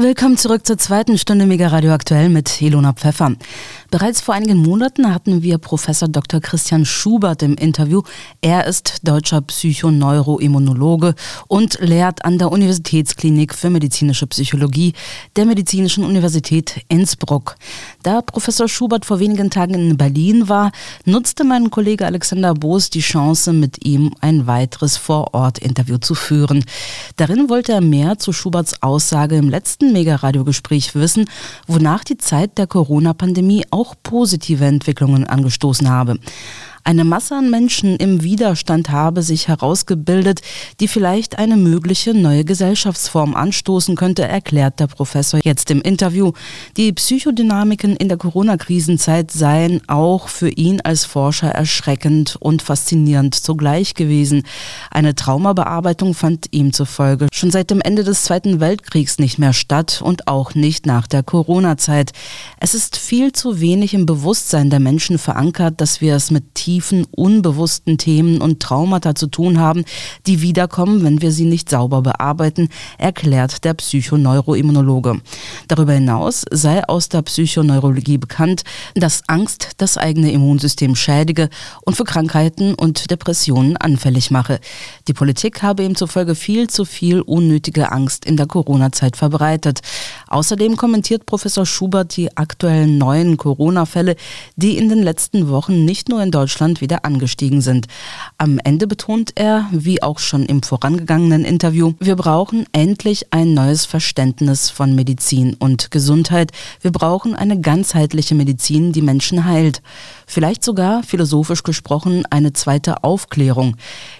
Willkommen zurück zur zweiten Stunde Mega Radio Aktuell mit Ilona Pfeffer. Bereits vor einigen Monaten hatten wir Professor Dr. Christian Schubert im Interview. Er ist deutscher Psychoneuroimmunologe und lehrt an der Universitätsklinik für medizinische Psychologie der Medizinischen Universität Innsbruck. Da Professor Schubert vor wenigen Tagen in Berlin war, nutzte mein Kollege Alexander Boos die Chance, mit ihm ein weiteres Vor-Ort-Interview zu führen. Darin wollte er mehr zu Schuberts Aussage im letzten letzten Mega-Radio-Gespräch wissen, wonach die Zeit der Corona-Pandemie auch positive Entwicklungen angestoßen habe. Eine Masse an Menschen im Widerstand habe sich herausgebildet, die vielleicht eine mögliche neue Gesellschaftsform anstoßen könnte, erklärt der Professor jetzt im Interview. Die Psychodynamiken in der Corona-Krisenzeit seien auch für ihn als Forscher erschreckend und faszinierend zugleich gewesen. Eine Traumabearbeitung fand ihm zufolge schon seit dem Ende des Zweiten Weltkriegs nicht mehr statt und auch nicht nach der Corona-Zeit. Es ist viel zu wenig im Bewusstsein der Menschen verankert, dass wir es mit tief tiefen, unbewussten Themen und Traumata zu tun haben, die wiederkommen, wenn wir sie nicht sauber bearbeiten, erklärt der Psychoneuroimmunologe. Darüber hinaus sei aus der Psychoneurologie bekannt, dass Angst das eigene Immunsystem schädige und für Krankheiten und Depressionen anfällig mache. Die Politik habe ihm zufolge viel zu viel unnötige Angst in der Corona-Zeit verbreitet. Außerdem kommentiert Professor Schubert die aktuellen neuen Corona-Fälle, die in den letzten Wochen nicht nur in Deutschland Deutschland wieder angestiegen sind. Am Ende betont er, wie auch schon im vorangegangenen Interview, wir brauchen endlich ein neues Verständnis von Medizin und Gesundheit. Wir brauchen eine ganzheitliche Medizin, die Menschen heilt. Vielleicht sogar, philosophisch gesprochen, eine zweite Aufklärung.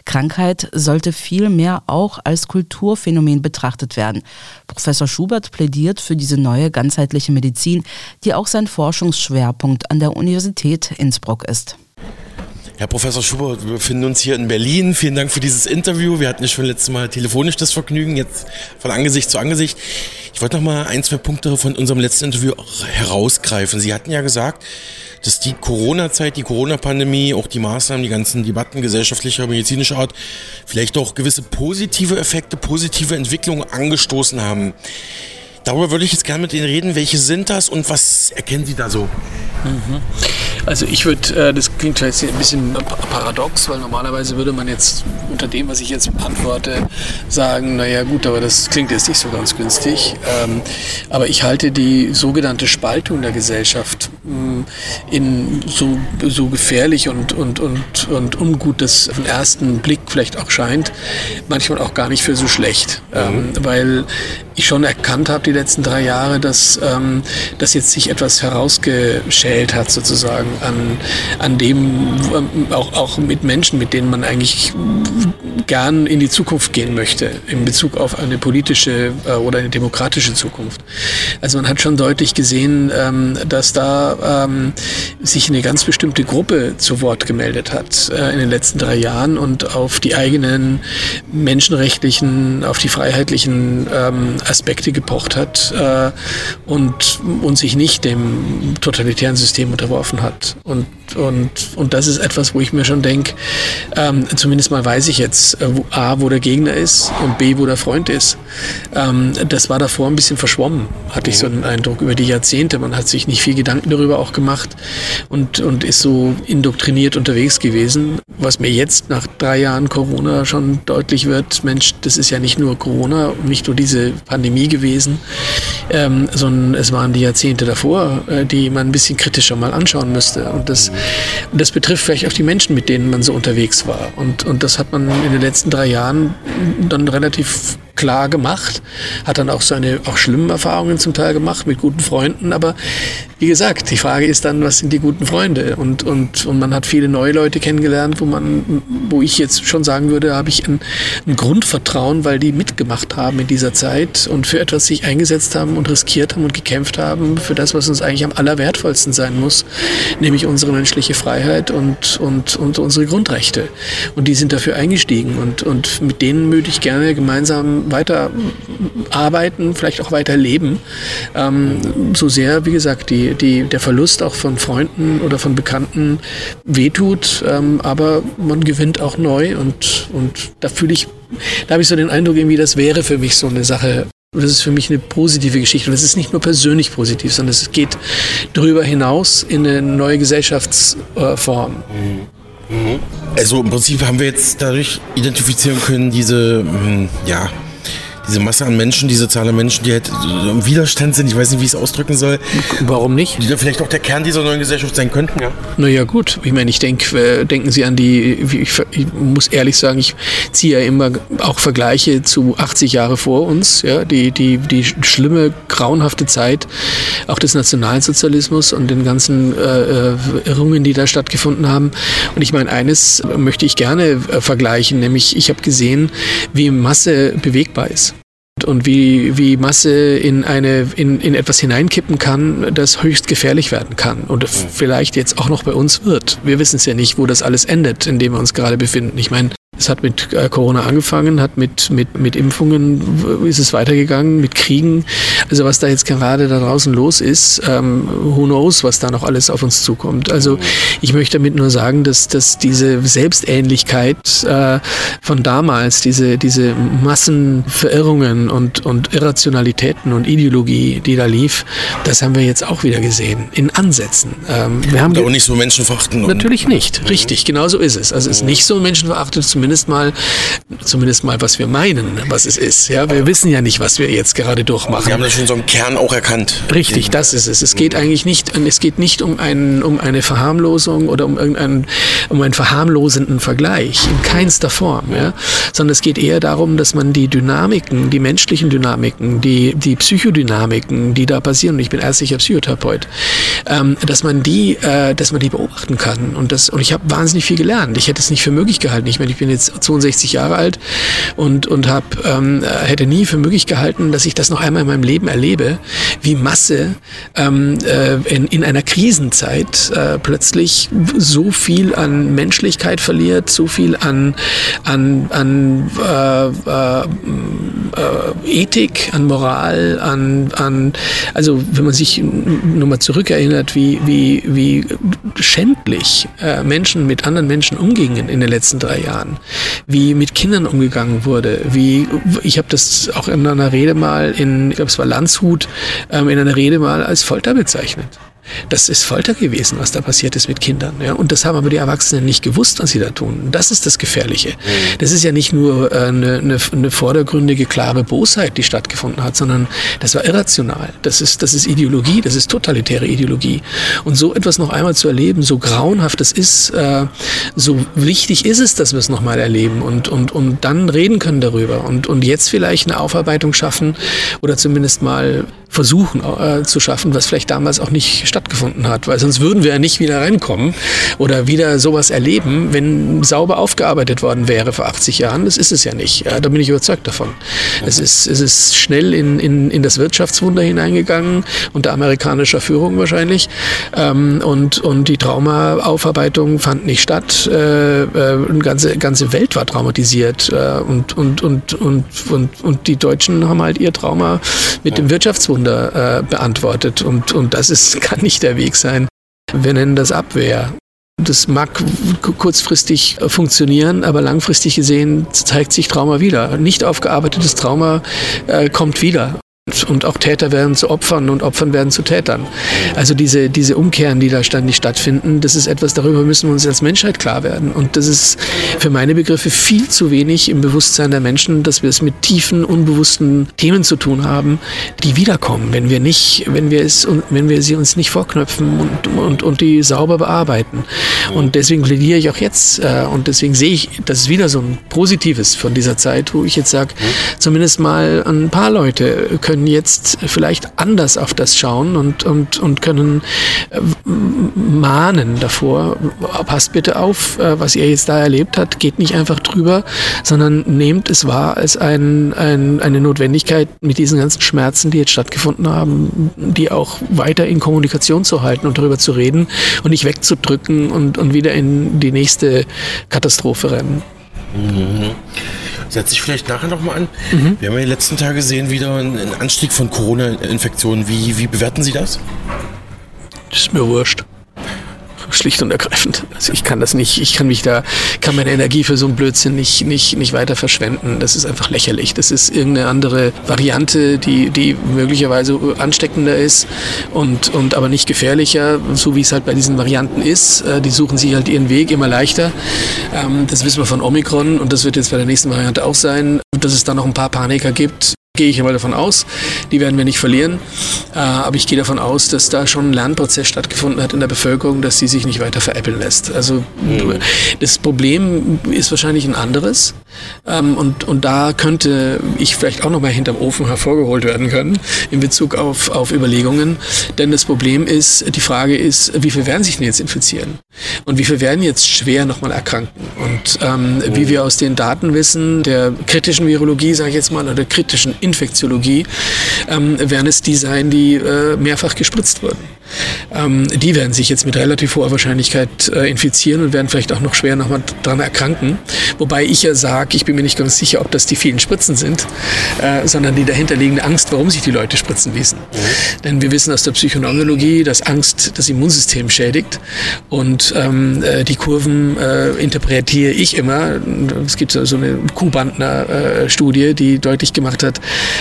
Krankheit sollte vielmehr auch als Kulturphänomen betrachtet werden. Professor Schubert plädiert für diese neue ganzheitliche Medizin, die auch sein Forschungsschwerpunkt an der Universität Innsbruck ist. Herr Professor Schubert, wir befinden uns hier in Berlin. Vielen Dank für dieses Interview. Wir hatten ja schon letztes Mal telefonisch das Vergnügen, jetzt von Angesicht zu Angesicht. Ich wollte noch mal ein, zwei Punkte von unserem letzten Interview herausgreifen. Sie hatten ja gesagt, dass die Corona-Zeit, die Corona-Pandemie, auch die Maßnahmen, die ganzen Debatten gesellschaftlicher, medizinischer Art, vielleicht auch gewisse positive Effekte, positive Entwicklungen angestoßen haben. Darüber würde ich jetzt gerne mit Ihnen reden. Welche sind das und was erkennen Sie da so? Mhm. Also ich würde, äh, das klingt jetzt ein bisschen paradox, weil normalerweise würde man jetzt unter dem, was ich jetzt antworte, sagen, naja gut, aber das klingt jetzt nicht so ganz günstig. Ähm, aber ich halte die sogenannte Spaltung der Gesellschaft mm, in so, so gefährlich und, und, und, und ungut das auf den ersten Blick vielleicht auch scheint, manchmal auch gar nicht für so schlecht. Ähm, mhm. Weil ich schon erkannt habe die letzten drei Jahre, dass, ähm, dass jetzt sich etwas herausgeschält hat sozusagen an, an dem, ähm, auch, auch mit Menschen, mit denen man eigentlich gern in die Zukunft gehen möchte, in Bezug auf eine politische äh, oder eine demokratische Zukunft. Also man hat schon deutlich gesehen, ähm, dass da ähm, sich eine ganz bestimmte Gruppe zu Wort gemeldet hat äh, in den letzten drei Jahren und auf die eigenen menschenrechtlichen, auf die freiheitlichen ähm, Aspekte gepocht hat äh, und, und sich nicht dem totalitären System unterworfen hat. Und, und, und das ist etwas, wo ich mir schon denke, ähm, zumindest mal weiß ich jetzt, äh, wo, A, wo der Gegner ist und B, wo der Freund ist. Ähm, das war davor ein bisschen verschwommen, hatte ich so einen Eindruck über die Jahrzehnte. Man hat sich nicht viel Gedanken darüber auch gemacht und, und ist so indoktriniert unterwegs gewesen. Was mir jetzt nach drei Jahren Corona schon deutlich wird, Mensch, das ist ja nicht nur Corona und nicht nur diese Pandemie, Pandemie gewesen, ähm, sondern es waren die Jahrzehnte davor, äh, die man ein bisschen kritischer mal anschauen müsste. Und das, das betrifft vielleicht auch die Menschen, mit denen man so unterwegs war. Und, und das hat man in den letzten drei Jahren dann relativ klar gemacht, hat dann auch seine auch schlimmen Erfahrungen zum Teil gemacht mit guten Freunden, aber wie gesagt, die Frage ist dann, was sind die guten Freunde? Und, und, und man hat viele neue Leute kennengelernt, wo man, wo ich jetzt schon sagen würde, habe ich ein, ein Grundvertrauen, weil die mitgemacht haben in dieser Zeit und für etwas sich eingesetzt haben und riskiert haben und gekämpft haben, für das, was uns eigentlich am allerwertvollsten sein muss, nämlich unsere menschliche Freiheit und, und, und unsere Grundrechte. Und die sind dafür eingestiegen und, und mit denen würde ich gerne gemeinsam weiter arbeiten, vielleicht auch weiter leben. Ähm, so sehr, wie gesagt, die, die, der Verlust auch von Freunden oder von Bekannten wehtut, ähm, aber man gewinnt auch neu und, und da fühle ich, da habe ich so den Eindruck, irgendwie, das wäre für mich so eine Sache, Das ist für mich eine positive Geschichte. Und es ist nicht nur persönlich positiv, sondern es geht darüber hinaus in eine neue Gesellschaftsform. Also im Prinzip haben wir jetzt dadurch identifizieren können, diese, hm, ja, diese Masse an Menschen, diese Zahl an Menschen, die halt im Widerstand sind, ich weiß nicht, wie ich es ausdrücken soll. Warum nicht? Die vielleicht auch der Kern dieser neuen Gesellschaft sein könnten, ja. Naja, gut. Ich meine, ich denke, äh, denken Sie an die, ich, ich, muss ehrlich sagen, ich ziehe ja immer auch Vergleiche zu 80 Jahre vor uns, ja, die, die, die schlimme, grauenhafte Zeit auch des Nationalsozialismus und den ganzen äh, äh Irrungen, die da stattgefunden haben. Und ich meine, eines möchte ich gerne äh, vergleichen, nämlich ich habe gesehen, wie Masse bewegbar ist und wie, wie Masse in, eine, in, in etwas hineinkippen kann, das höchst gefährlich werden kann und vielleicht jetzt auch noch bei uns wird. Wir wissen es ja nicht, wo das alles endet, in dem wir uns gerade befinden. Ich meine, es hat mit äh, Corona angefangen, hat mit, mit, mit Impfungen ist es weitergegangen, mit Kriegen. Also was da jetzt gerade da draußen los ist, ähm, who knows, was da noch alles auf uns zukommt. Also ich möchte damit nur sagen, dass, dass diese Selbstähnlichkeit äh, von damals, diese, diese Massenverirrungen und, und Irrationalitäten und Ideologie, die da lief, das haben wir jetzt auch wieder gesehen, in Ansätzen. Ähm, wir haben da auch nicht so menschenverachtend. Natürlich nicht, richtig, genau so ist es. Also es ist nicht so menschenverachtend, zumindest zumindest mal, zumindest mal, was wir meinen, was es ist. Ja, wir wissen ja nicht, was wir jetzt gerade durchmachen. Sie haben das schon so im Kern auch erkannt. Richtig, das ist es. Es geht eigentlich nicht, es geht nicht um, ein, um eine Verharmlosung oder um irgendeinen, um einen verharmlosenden Vergleich in keinster Form, ja, sondern es geht eher darum, dass man die Dynamiken, die menschlichen Dynamiken, die, die Psychodynamiken, die da passieren, und ich bin ärztlicher Psychotherapeut, ähm, dass man die, äh, dass man die beobachten kann. Und das, und ich habe wahnsinnig viel gelernt. Ich hätte es nicht für möglich gehalten. Ich meine, ich bin jetzt jetzt 62 Jahre alt und, und hab, ähm, hätte nie für möglich gehalten, dass ich das noch einmal in meinem Leben erlebe, wie Masse ähm, äh, in, in einer Krisenzeit äh, plötzlich so viel an Menschlichkeit verliert, so viel an, an, an äh, äh, äh, Ethik, an Moral, an, an also wenn man sich nur mal zurückerinnert, wie, wie, wie schändlich äh, Menschen mit anderen Menschen umgingen in den letzten drei Jahren, wie mit Kindern umgegangen wurde, wie ich habe das auch in einer Rede mal in, ich glaube es war Landshut, ähm, in einer Rede mal als Folter bezeichnet. Das ist Folter gewesen, was da passiert ist mit Kindern. Ja? Und das haben aber die Erwachsenen nicht gewusst, was sie da tun. Das ist das Gefährliche. Mhm. Das ist ja nicht nur äh, eine, eine, eine vordergründige, klare Bosheit, die stattgefunden hat, sondern das war irrational. Das ist, das ist Ideologie, das ist totalitäre Ideologie. Und so etwas noch einmal zu erleben, so grauenhaft es ist, äh, so wichtig ist es, dass wir es nochmal erleben und, und, und dann reden können darüber und, und jetzt vielleicht eine Aufarbeitung schaffen oder zumindest mal versuchen äh, zu schaffen, was vielleicht damals auch nicht stattgefunden hat, weil sonst würden wir ja nicht wieder reinkommen oder wieder sowas erleben, wenn sauber aufgearbeitet worden wäre vor 80 Jahren. Das ist es ja nicht. Ja, da bin ich überzeugt davon. Es ist, es ist schnell in, in, in das Wirtschaftswunder hineingegangen, unter amerikanischer Führung wahrscheinlich. Ähm, und, und die Traumaaufarbeitung fand nicht statt. Äh, äh, ganze, ganze Welt war traumatisiert. Äh, und, und, und, und, und, und die Deutschen haben halt ihr Trauma mit dem Wirtschaftswunder Wunder äh, beantwortet. Und, und das ist, kann nicht der Weg sein. Wir nennen das Abwehr. Das mag kurzfristig funktionieren, aber langfristig gesehen zeigt sich Trauma wieder. Nicht aufgearbeitetes Trauma äh, kommt wieder. Und auch Täter werden zu Opfern und Opfern werden zu Tätern. Also diese, diese Umkehren, die da ständig stattfinden, das ist etwas, darüber müssen wir uns als Menschheit klar werden. Und das ist für meine Begriffe viel zu wenig im Bewusstsein der Menschen, dass wir es mit tiefen, unbewussten Themen zu tun haben, die wiederkommen, wenn wir nicht, wenn wir es, wenn wir sie uns nicht vorknöpfen und, und, und die sauber bearbeiten. Und deswegen plädiere ich auch jetzt äh, und deswegen sehe ich, das ist wieder so ein Positives von dieser Zeit, wo ich jetzt sage, zumindest mal ein paar Leute können können jetzt vielleicht anders auf das schauen und, und, und können äh, mahnen davor, passt bitte auf, äh, was ihr jetzt da erlebt habt, geht nicht einfach drüber, sondern nehmt es wahr als ein, ein, eine Notwendigkeit, mit diesen ganzen Schmerzen, die jetzt stattgefunden haben, die auch weiter in Kommunikation zu halten und darüber zu reden und nicht wegzudrücken und, und wieder in die nächste Katastrophe rennen. Mhm. Setze ich vielleicht nachher nochmal an. Mhm. Wir haben ja die letzten Tage gesehen wieder einen Anstieg von Corona-Infektionen. Wie, wie bewerten Sie das? Das ist mir wurscht. Schlicht und ergreifend. Also ich kann das nicht, ich kann mich da, kann meine Energie für so einen Blödsinn nicht, nicht, nicht weiter verschwenden. Das ist einfach lächerlich. Das ist irgendeine andere Variante, die, die möglicherweise ansteckender ist und, und aber nicht gefährlicher, so wie es halt bei diesen Varianten ist. Äh, die suchen sich halt ihren Weg immer leichter. Ähm, das wissen wir von Omikron und das wird jetzt bei der nächsten Variante auch sein, dass es da noch ein paar Paniker gibt, gehe ich mal davon aus. Die werden wir nicht verlieren. Äh, aber ich gehe davon aus, dass da schon ein Lernprozess stattgefunden hat in der Bevölkerung, dass sie sich nicht weiter veräppeln lässt. Also mhm. das Problem ist wahrscheinlich ein anderes. Ähm, und, und da könnte ich vielleicht auch noch mal hinterm Ofen hervorgeholt werden können in Bezug auf, auf Überlegungen. Denn das Problem ist, die Frage ist, wie viel werden sich denn jetzt infizieren? Und wie viel werden jetzt schwer nochmal erkranken? Und ähm, wie mhm. wir aus den Daten wissen, der kritischen Virologie, sage ich jetzt mal, oder der kritischen Infektiologie, ähm, werden es die sein, die äh, mehrfach gespritzt wurden. Ähm, die werden sich jetzt mit relativ hoher Wahrscheinlichkeit äh, infizieren und werden vielleicht auch noch schwer nochmal dran erkranken. Wobei ich ja sage, ich bin mir nicht ganz sicher, ob das die vielen Spritzen sind, äh, sondern die dahinterliegende Angst, warum sich die Leute spritzen ließen. Mhm. Denn wir wissen aus der Psychoneurologie, dass Angst das Immunsystem schädigt und ähm, äh, die Kurven äh, interpretiere ich immer. Es gibt so eine Kuhbandner-Studie, die deutlich gemacht hat,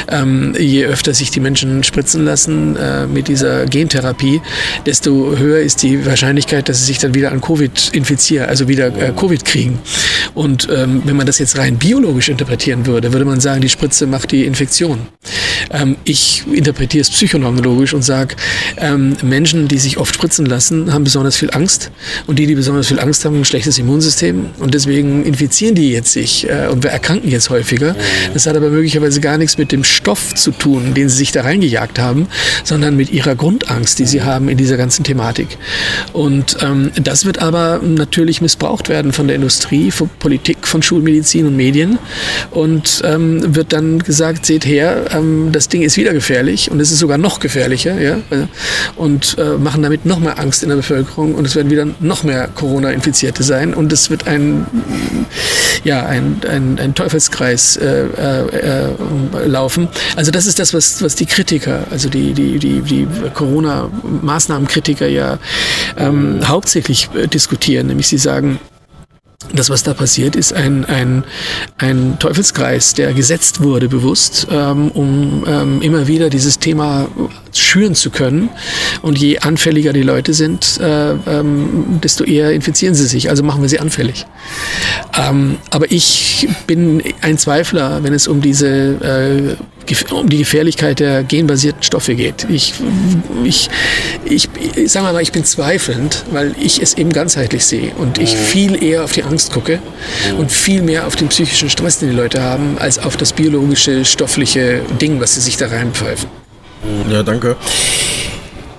ähm, je öfter sich die Menschen spritzen lassen äh, mit dieser Gentherapie, desto höher ist die Wahrscheinlichkeit, dass sie sich dann wieder an Covid infizieren, also wieder äh, Covid kriegen. Und ähm, wenn man das jetzt rein biologisch interpretieren würde, würde man sagen, die Spritze macht die Infektion. Ähm, ich interpretiere es psychoneurologisch und sage, ähm, Menschen, die sich oft spritzen lassen, haben besonders viel Angst. Und die, die besonders viel Angst haben, ein schlechtes Immunsystem. Und deswegen infizieren die jetzt sich äh, und erkranken jetzt häufiger. Das hat aber möglicherweise gar nichts mit dem Stoff zu tun, den sie sich da reingejagt haben, sondern mit ihrer Grundangst, die sie haben in dieser ganzen Thematik. Und ähm, das wird aber natürlich missbraucht werden von der Industrie, von Politik, von Schulmedizin und Medien und ähm, wird dann gesagt, seht her, ähm, das Ding ist wieder gefährlich und es ist sogar noch gefährlicher ja? und äh, machen damit noch mehr Angst in der Bevölkerung und es werden wieder noch mehr Corona-Infizierte sein und es wird ein, ja, ein, ein, ein Teufelskreis äh, äh, äh laufen. Also das ist das, was, was die Kritiker, also die, die, die, die Corona-Maßnahmenkritiker ja ähm, hauptsächlich äh, diskutieren, nämlich sie sagen, das, was da passiert, ist ein, ein, ein Teufelskreis, der gesetzt wurde bewusst, ähm, um ähm, immer wieder dieses Thema schüren zu können. Und je anfälliger die Leute sind, äh, ähm, desto eher infizieren sie sich. Also machen wir sie anfällig. Ähm, aber ich bin ein Zweifler, wenn es um diese äh, um die Gefährlichkeit der genbasierten Stoffe geht. Ich, ich, ich, ich sage mal, ich bin zweifelnd, weil ich es eben ganzheitlich sehe und ich mhm. viel eher auf die Angst gucke mhm. und viel mehr auf den psychischen Stress, den die Leute haben, als auf das biologische, stoffliche Ding, was sie sich da reinpfeifen. Mhm. Ja, danke.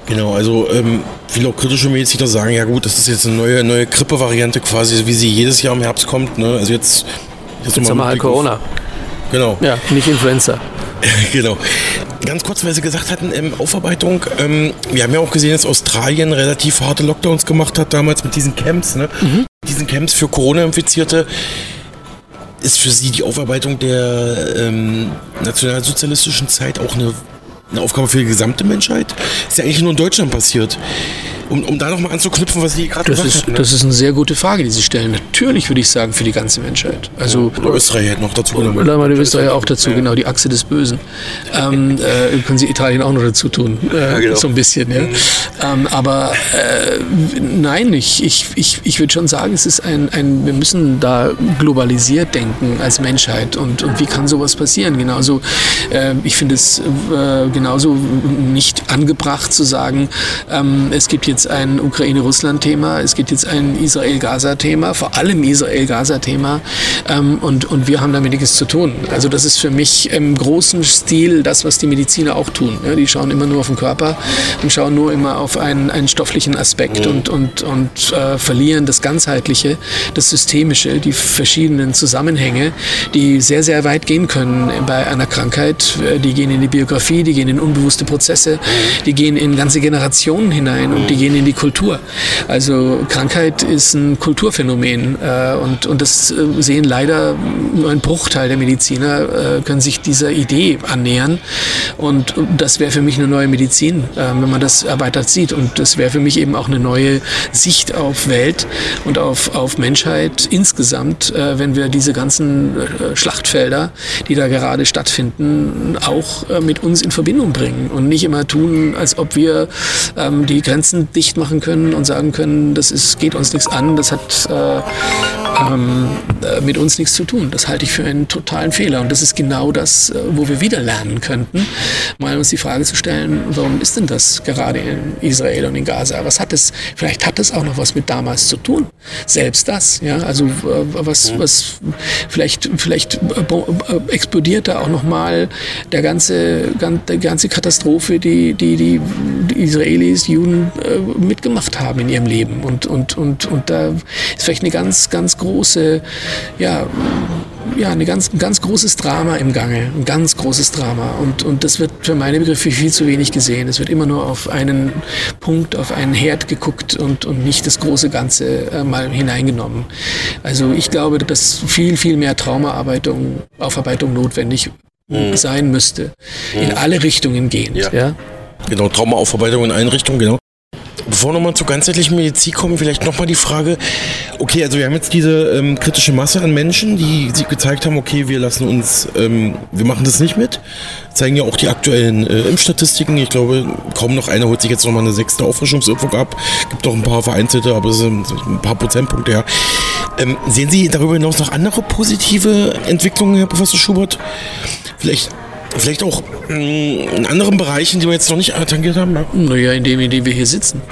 Genau, also ähm, viele auch kritische Mediziner sagen, ja gut, das ist jetzt eine neue, neue Grippe-Variante quasi, wie sie jedes Jahr im Herbst kommt. Ne? Also jetzt, jetzt, jetzt haben wir halt Corona. Genau. Ja, nicht Influenza. genau. Ganz kurz, weil Sie gesagt hatten, ähm, Aufarbeitung. Ähm, wir haben ja auch gesehen, dass Australien relativ harte Lockdowns gemacht hat damals mit diesen Camps. Ne? Mhm. Diesen Camps für Corona-Infizierte. Ist für Sie die Aufarbeitung der ähm, nationalsozialistischen Zeit auch eine, eine Aufgabe für die gesamte Menschheit? Ist ja eigentlich nur in Deutschland passiert um, um da nochmal anzuknüpfen, was Sie gerade gesagt haben. Ne? Das ist eine sehr gute Frage, die Sie stellen. Natürlich würde ich sagen, für die ganze Menschheit. Also, oder Österreich hätte noch dazu. Oder mal Österreich auch dazu, ja. genau, die Achse des Bösen. ähm, äh, können Sie Italien auch noch dazu tun, äh, ja, genau. so ein bisschen. Ja. Mhm. Ähm, aber äh, nein, ich, ich, ich, ich würde schon sagen, es ist ein, ein, wir müssen da globalisiert denken als Menschheit. Und, und wie kann sowas passieren? Genauso, äh, ich finde es äh, genauso nicht angebracht zu sagen, ähm, es gibt jetzt jetzt ein Ukraine-Russland-Thema, es gibt jetzt ein Israel-Gaza-Thema, vor allem Israel-Gaza-Thema ähm, und, und wir haben damit nichts zu tun. Also das ist für mich im großen Stil das, was die Mediziner auch tun. Ja, die schauen immer nur auf den Körper und schauen nur immer auf einen, einen stofflichen Aspekt mhm. und, und, und äh, verlieren das Ganzheitliche, das Systemische, die verschiedenen Zusammenhänge, die sehr, sehr weit gehen können bei einer Krankheit. Äh, die gehen in die Biografie, die gehen in unbewusste Prozesse, die gehen in ganze Generationen hinein und die gehen gehen in die Kultur. Also Krankheit ist ein Kulturphänomen äh, und, und das äh, sehen leider nur ein Bruchteil der Mediziner, äh, können sich dieser Idee annähern. Und das wäre für mich eine neue Medizin, äh, wenn man das erweitert sieht. Und das wäre für mich eben auch eine neue Sicht auf Welt und auf, auf Menschheit insgesamt, äh, wenn wir diese ganzen äh, Schlachtfelder, die da gerade stattfinden, auch mit uns in Verbindung bringen und nicht immer tun, als ob wir ähm, die Grenzen dicht machen können und sagen können, das ist, geht uns nichts an, das hat äh, ähm, äh, mit uns nichts zu tun. Das halte ich für einen totalen Fehler. Und das ist genau das, äh, wo wir wieder lernen könnten, mal uns die Frage zu stellen, warum ist denn das gerade in Israel und in Gaza? Was hat es, vielleicht hat es auch noch was mit damals zu tun. Selbst das, ja, also äh, was, was vielleicht, vielleicht explodiert da auch nochmal der ganze, die ganze Katastrophe, die, die, die, die Israelis, Juden mitgemacht haben in ihrem Leben. Und, und, und, und da ist vielleicht eine ganz, ganz große große, ja, ja, eine ganz, ein ganz großes Drama im Gange, ein ganz großes Drama. Und, und das wird für meine Begriffe viel zu wenig gesehen. Es wird immer nur auf einen Punkt, auf einen Herd geguckt und, und nicht das große Ganze äh, mal hineingenommen. Also ich glaube, dass viel, viel mehr Traumaarbeitung, Aufarbeitung notwendig mhm. sein müsste. Mhm. In alle Richtungen gehend. Ja. ja? Genau, Traumaaufarbeitung in allen Richtungen, genau. Bevor wir nochmal zur ganzheitlichen Medizin kommen, vielleicht nochmal die Frage, okay, also wir haben jetzt diese ähm, kritische Masse an Menschen, die sich gezeigt haben, okay, wir lassen uns, ähm, wir machen das nicht mit. Zeigen ja auch die aktuellen äh, Impfstatistiken. Ich glaube, kaum noch einer holt sich jetzt nochmal eine sechste Auffrischungsimpfung ab. Gibt auch ein paar vereinzelte, aber es sind ein paar Prozentpunkte, ja. Ähm, sehen Sie darüber hinaus noch andere positive Entwicklungen, Herr Professor Schubert? Vielleicht Vielleicht auch mm, in anderen Bereichen, die wir jetzt noch nicht tangiert haben? Naja, in dem, in dem wir hier sitzen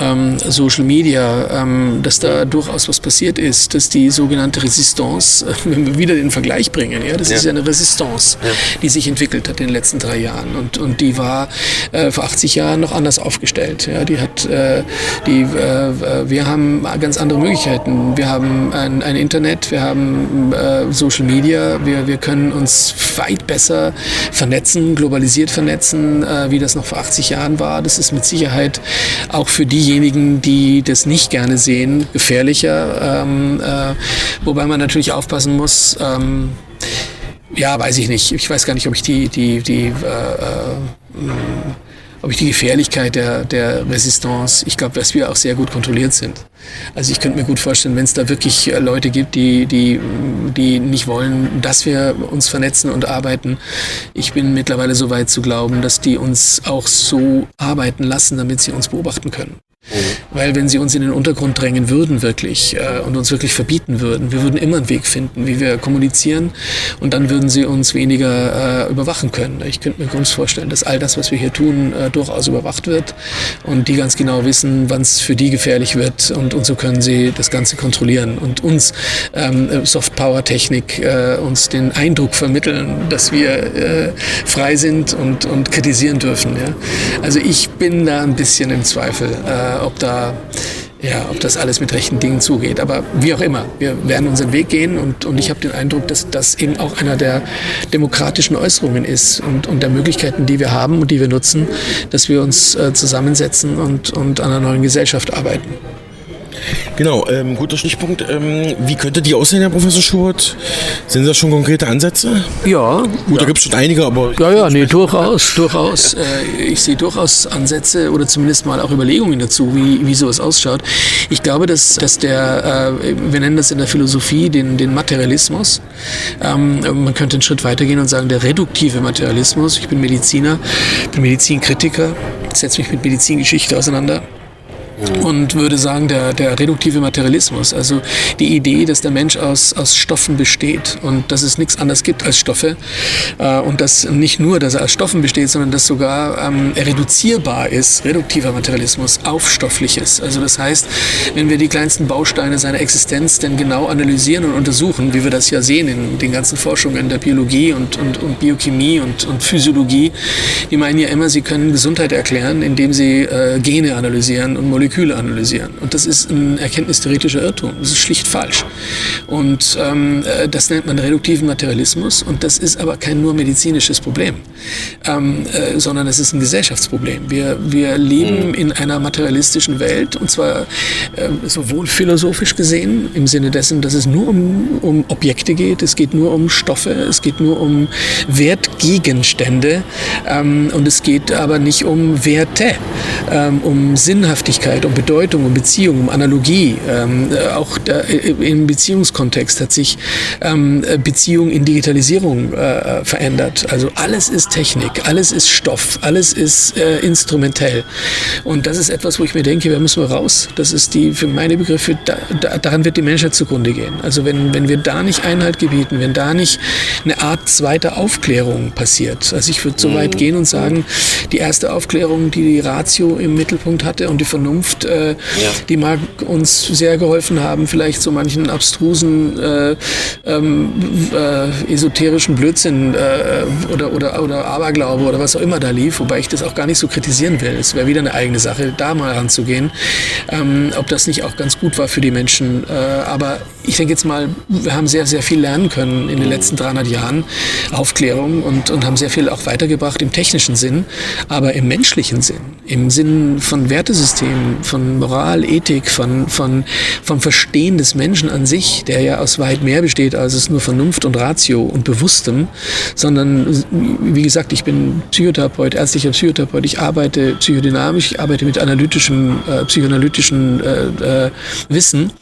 ähm, Social Media, ähm, dass da durchaus was passiert ist, dass die sogenannte Resistance, äh, wenn wir wieder den Vergleich bringen, ja, das ja. ist ja eine Resistance, ja. die sich entwickelt hat in den letzten drei Jahren und, und die war äh, vor 80 Jahren noch anders aufgestellt. Ja, die hat, äh, die, äh, wir haben ganz andere Möglichkeiten. Wir haben ein, ein Internet, wir haben äh, Social Media, wir, wir können uns weit besser vernetzen, globalisiert vernetzen, äh, wie das noch vor 80 Jahren war. Das ist mit Sicherheit auch für die diejenigen, die das nicht gerne sehen, gefährlicher. Ähm, äh, wobei man natürlich aufpassen muss. Ähm, ja, weiß ich nicht. Ich weiß gar nicht, ob ich die, die, die äh, äh, ob ich die Gefährlichkeit der, der Resistance, ich glaube, dass wir auch sehr gut kontrolliert sind. Also ich könnte mir gut vorstellen, wenn es da wirklich äh, Leute gibt, die, die, die nicht wollen, dass wir uns vernetzen und arbeiten. Ich bin mittlerweile so weit zu glauben, dass die uns auch so arbeiten lassen, damit sie uns beobachten können. Oh. Weil wenn sie uns in den Untergrund drängen würden wirklich äh, und uns wirklich verbieten würden, wir würden immer einen Weg finden, wie wir kommunizieren und dann würden sie uns weniger äh, überwachen können. Ich könnte mir ganz vorstellen, dass all das, was wir hier tun, äh, durchaus überwacht wird und die ganz genau wissen, wann es für die gefährlich wird und, und so können sie das Ganze kontrollieren und uns ähm, Soft-Power-Technik äh, uns den Eindruck vermitteln, dass wir äh, frei sind und, und kritisieren dürfen. Ja? Also ich bin da ein bisschen im Zweifel äh, ob da ja, ob das alles mit rechten Dingen zugeht. Aber wie auch immer, wir werden unseren Weg gehen und, und ich habe den Eindruck, dass das eben auch einer der demokratischen Äußerungen ist und, und der Möglichkeiten, die wir haben und die wir nutzen, dass wir uns äh, zusammensetzen und, und an einer neuen Gesellschaft arbeiten. Genau, ähm, guter Stichpunkt. Ähm, wie könnte die aussehen, Herr Professor Schubert? Sind das schon konkrete Ansätze? Ja. Gut, ja. da gibt es schon einige, aber... Ja, ja, nee, durchaus, durchaus. Äh, ich sehe durchaus Ansätze oder zumindest mal auch Überlegungen dazu, wie, wie sowas ausschaut. Ich glaube, dass, dass der, äh, wir nennen das in der Philosophie den, den Materialismus. Ähm, man könnte einen Schritt weitergehen und sagen, der reduktive Materialismus. Ich bin Mediziner, bin Medizinkritiker, setze mich mit Medizingeschichte auseinander und würde sagen, der, der reduktive Materialismus, also die Idee, dass der Mensch aus, aus Stoffen besteht und dass es nichts anderes gibt als Stoffe äh, und dass nicht nur, dass er aus Stoffen besteht, sondern dass sogar ähm, er reduzierbar ist, reduktiver Materialismus, auf Stoffliches. Also das heißt, wenn wir die kleinsten Bausteine seiner Existenz denn genau analysieren und untersuchen, wie wir das ja sehen in den ganzen Forschungen der Biologie und, und, und Biochemie und, und Physiologie, die meinen ja immer, sie können Gesundheit erklären, indem sie äh, Gene analysieren und Moleküle Moleküle analysieren. Und das ist ein erkenntnistheoretischer Irrtum. Das ist schlicht falsch. Und ähm, äh, das nennt man reduktiven Materialismus. Und das ist aber kein nur medizinisches Problem, ähm, äh, sondern es ist ein Gesellschaftsproblem. Wir, wir leben mhm. in einer materialistischen Welt und zwar äh, sowohl philosophisch gesehen, im Sinne dessen, dass es nur um, um Objekte geht, es geht nur um Stoffe, es geht nur um Wertgegenstände ähm, und es geht aber nicht um Werte, ähm, um Sinnhaftigkeit, um Bedeutung, um Beziehung, um Analogie. Ähm, äh, auch da, äh, im Beziehungskontext hat sich ähm, Beziehung in Digitalisierung äh, verändert. Also alles ist Technik, alles ist Stoff, alles ist äh, instrumentell. Und das ist etwas, wo ich mir denke, wir müssen raus. Das ist die, für meine Begriffe, da, da, daran wird die Menschheit zugrunde gehen. Also wenn, wenn wir da nicht Einhalt gebieten, wenn da nicht eine Art zweiter Aufklärung passiert. Also ich würde so weit mhm. gehen und sagen, die erste Aufklärung, die die Ratio im Mittelpunkt hatte und die Vernunft, äh, ja. die mag uns sehr geholfen haben, vielleicht so manchen abstrusen, äh, ähm, äh, esoterischen Blödsinn äh, oder, oder, oder Aberglaube oder was auch immer da lief, wobei ich das auch gar nicht so kritisieren will. Es wäre wieder eine eigene Sache, da mal ranzugehen, ähm, ob das nicht auch ganz gut war für die Menschen. Äh, aber ich denke jetzt mal, wir haben sehr, sehr viel lernen können in den letzten 300 Jahren, Aufklärung und, und haben sehr viel auch weitergebracht im technischen Sinn, aber im menschlichen Sinn, im Sinn von Wertesystemen, von Moral, Ethik, von, von, vom Verstehen des Menschen an sich, der ja aus weit mehr besteht, als es nur Vernunft und Ratio und Bewusstem, sondern, wie gesagt, ich bin Psychotherapeut, ärztlicher Psychotherapeut, ich arbeite psychodynamisch, ich arbeite mit analytischem, äh, psychoanalytischen äh, äh, Wissen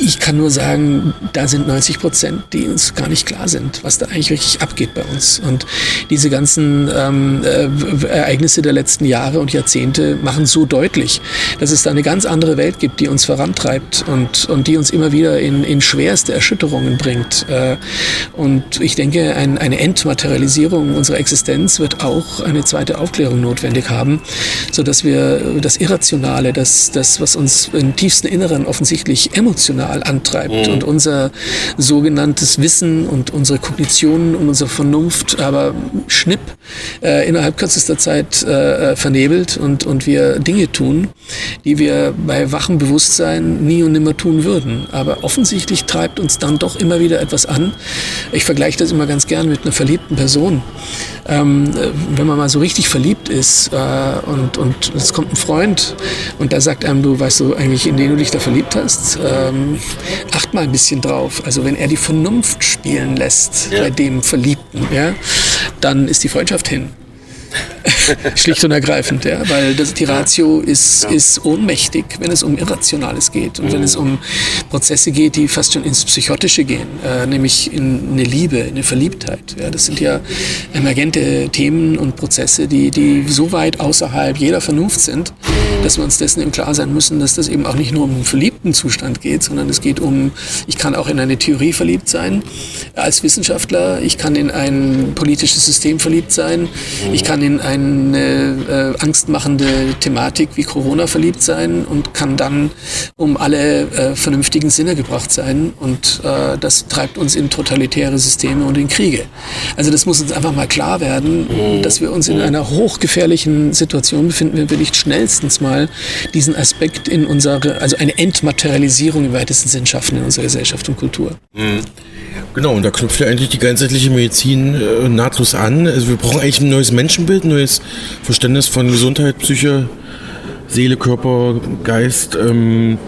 ich kann nur sagen, da sind 90 Prozent, die uns gar nicht klar sind, was da eigentlich wirklich abgeht bei uns. Und diese ganzen ähm, äh, Ereignisse der letzten Jahre und Jahrzehnte machen so deutlich, dass es da eine ganz andere Welt gibt, die uns vorantreibt und, und die uns immer wieder in, in schwerste Erschütterungen bringt. Äh, und ich denke, ein, eine Entmaterialisierung unserer Existenz wird auch eine zweite Aufklärung notwendig haben, sodass wir das Irrationale, das, das was uns im tiefsten Inneren offensichtlich emotional emotional antreibt mhm. und unser sogenanntes Wissen und unsere Kognition und unsere Vernunft aber schnipp äh, innerhalb kürzester Zeit äh, vernebelt und, und wir Dinge tun, die wir bei wachem Bewusstsein nie und nimmer tun würden. Aber offensichtlich treibt uns dann doch immer wieder etwas an. Ich vergleiche das immer ganz gern mit einer verliebten Person. Ähm, wenn man mal so richtig verliebt ist äh, und, und es kommt ein Freund und der sagt einem, du weißt du eigentlich, in den du dich da verliebt hast, ähm, acht mal ein bisschen drauf. Also wenn er die Vernunft spielen lässt ja. bei dem Verliebten, ja, dann ist die Freundschaft hin. Schlicht und ergreifend, ja, weil das, die Ratio ist, ja. ist ohnmächtig, wenn es um Irrationales geht und mhm. wenn es um Prozesse geht, die fast schon ins Psychotische gehen, äh, nämlich in eine Liebe, in eine Verliebtheit. Ja, das sind ja emergente Themen und Prozesse, die, die so weit außerhalb jeder Vernunft sind, dass wir uns dessen im Klar sein müssen, dass das eben auch nicht nur um einen verliebten Zustand geht, sondern es geht um, ich kann auch in eine Theorie verliebt sein als Wissenschaftler, ich kann in ein politisches System verliebt sein, ich kann in eine äh, angstmachende Thematik wie Corona verliebt sein und kann dann um alle äh, vernünftigen Sinne gebracht sein und äh, das treibt uns in totalitäre Systeme und in Kriege. Also das muss uns einfach mal klar werden, mhm. dass wir uns in einer hochgefährlichen Situation befinden, wenn wir nicht schnellstens mal diesen Aspekt in unsere, also eine Entmaterialisierung im weitesten Sinn schaffen in unserer Gesellschaft und Kultur. Mhm. Genau, und da knüpft ja eigentlich die ganzheitliche Medizin äh, nahtlos an. Also wir brauchen eigentlich ein neues Menschenbild, ein neues Verständnis von Gesundheit, Psyche, Seele, Körper, Geist. Ähm,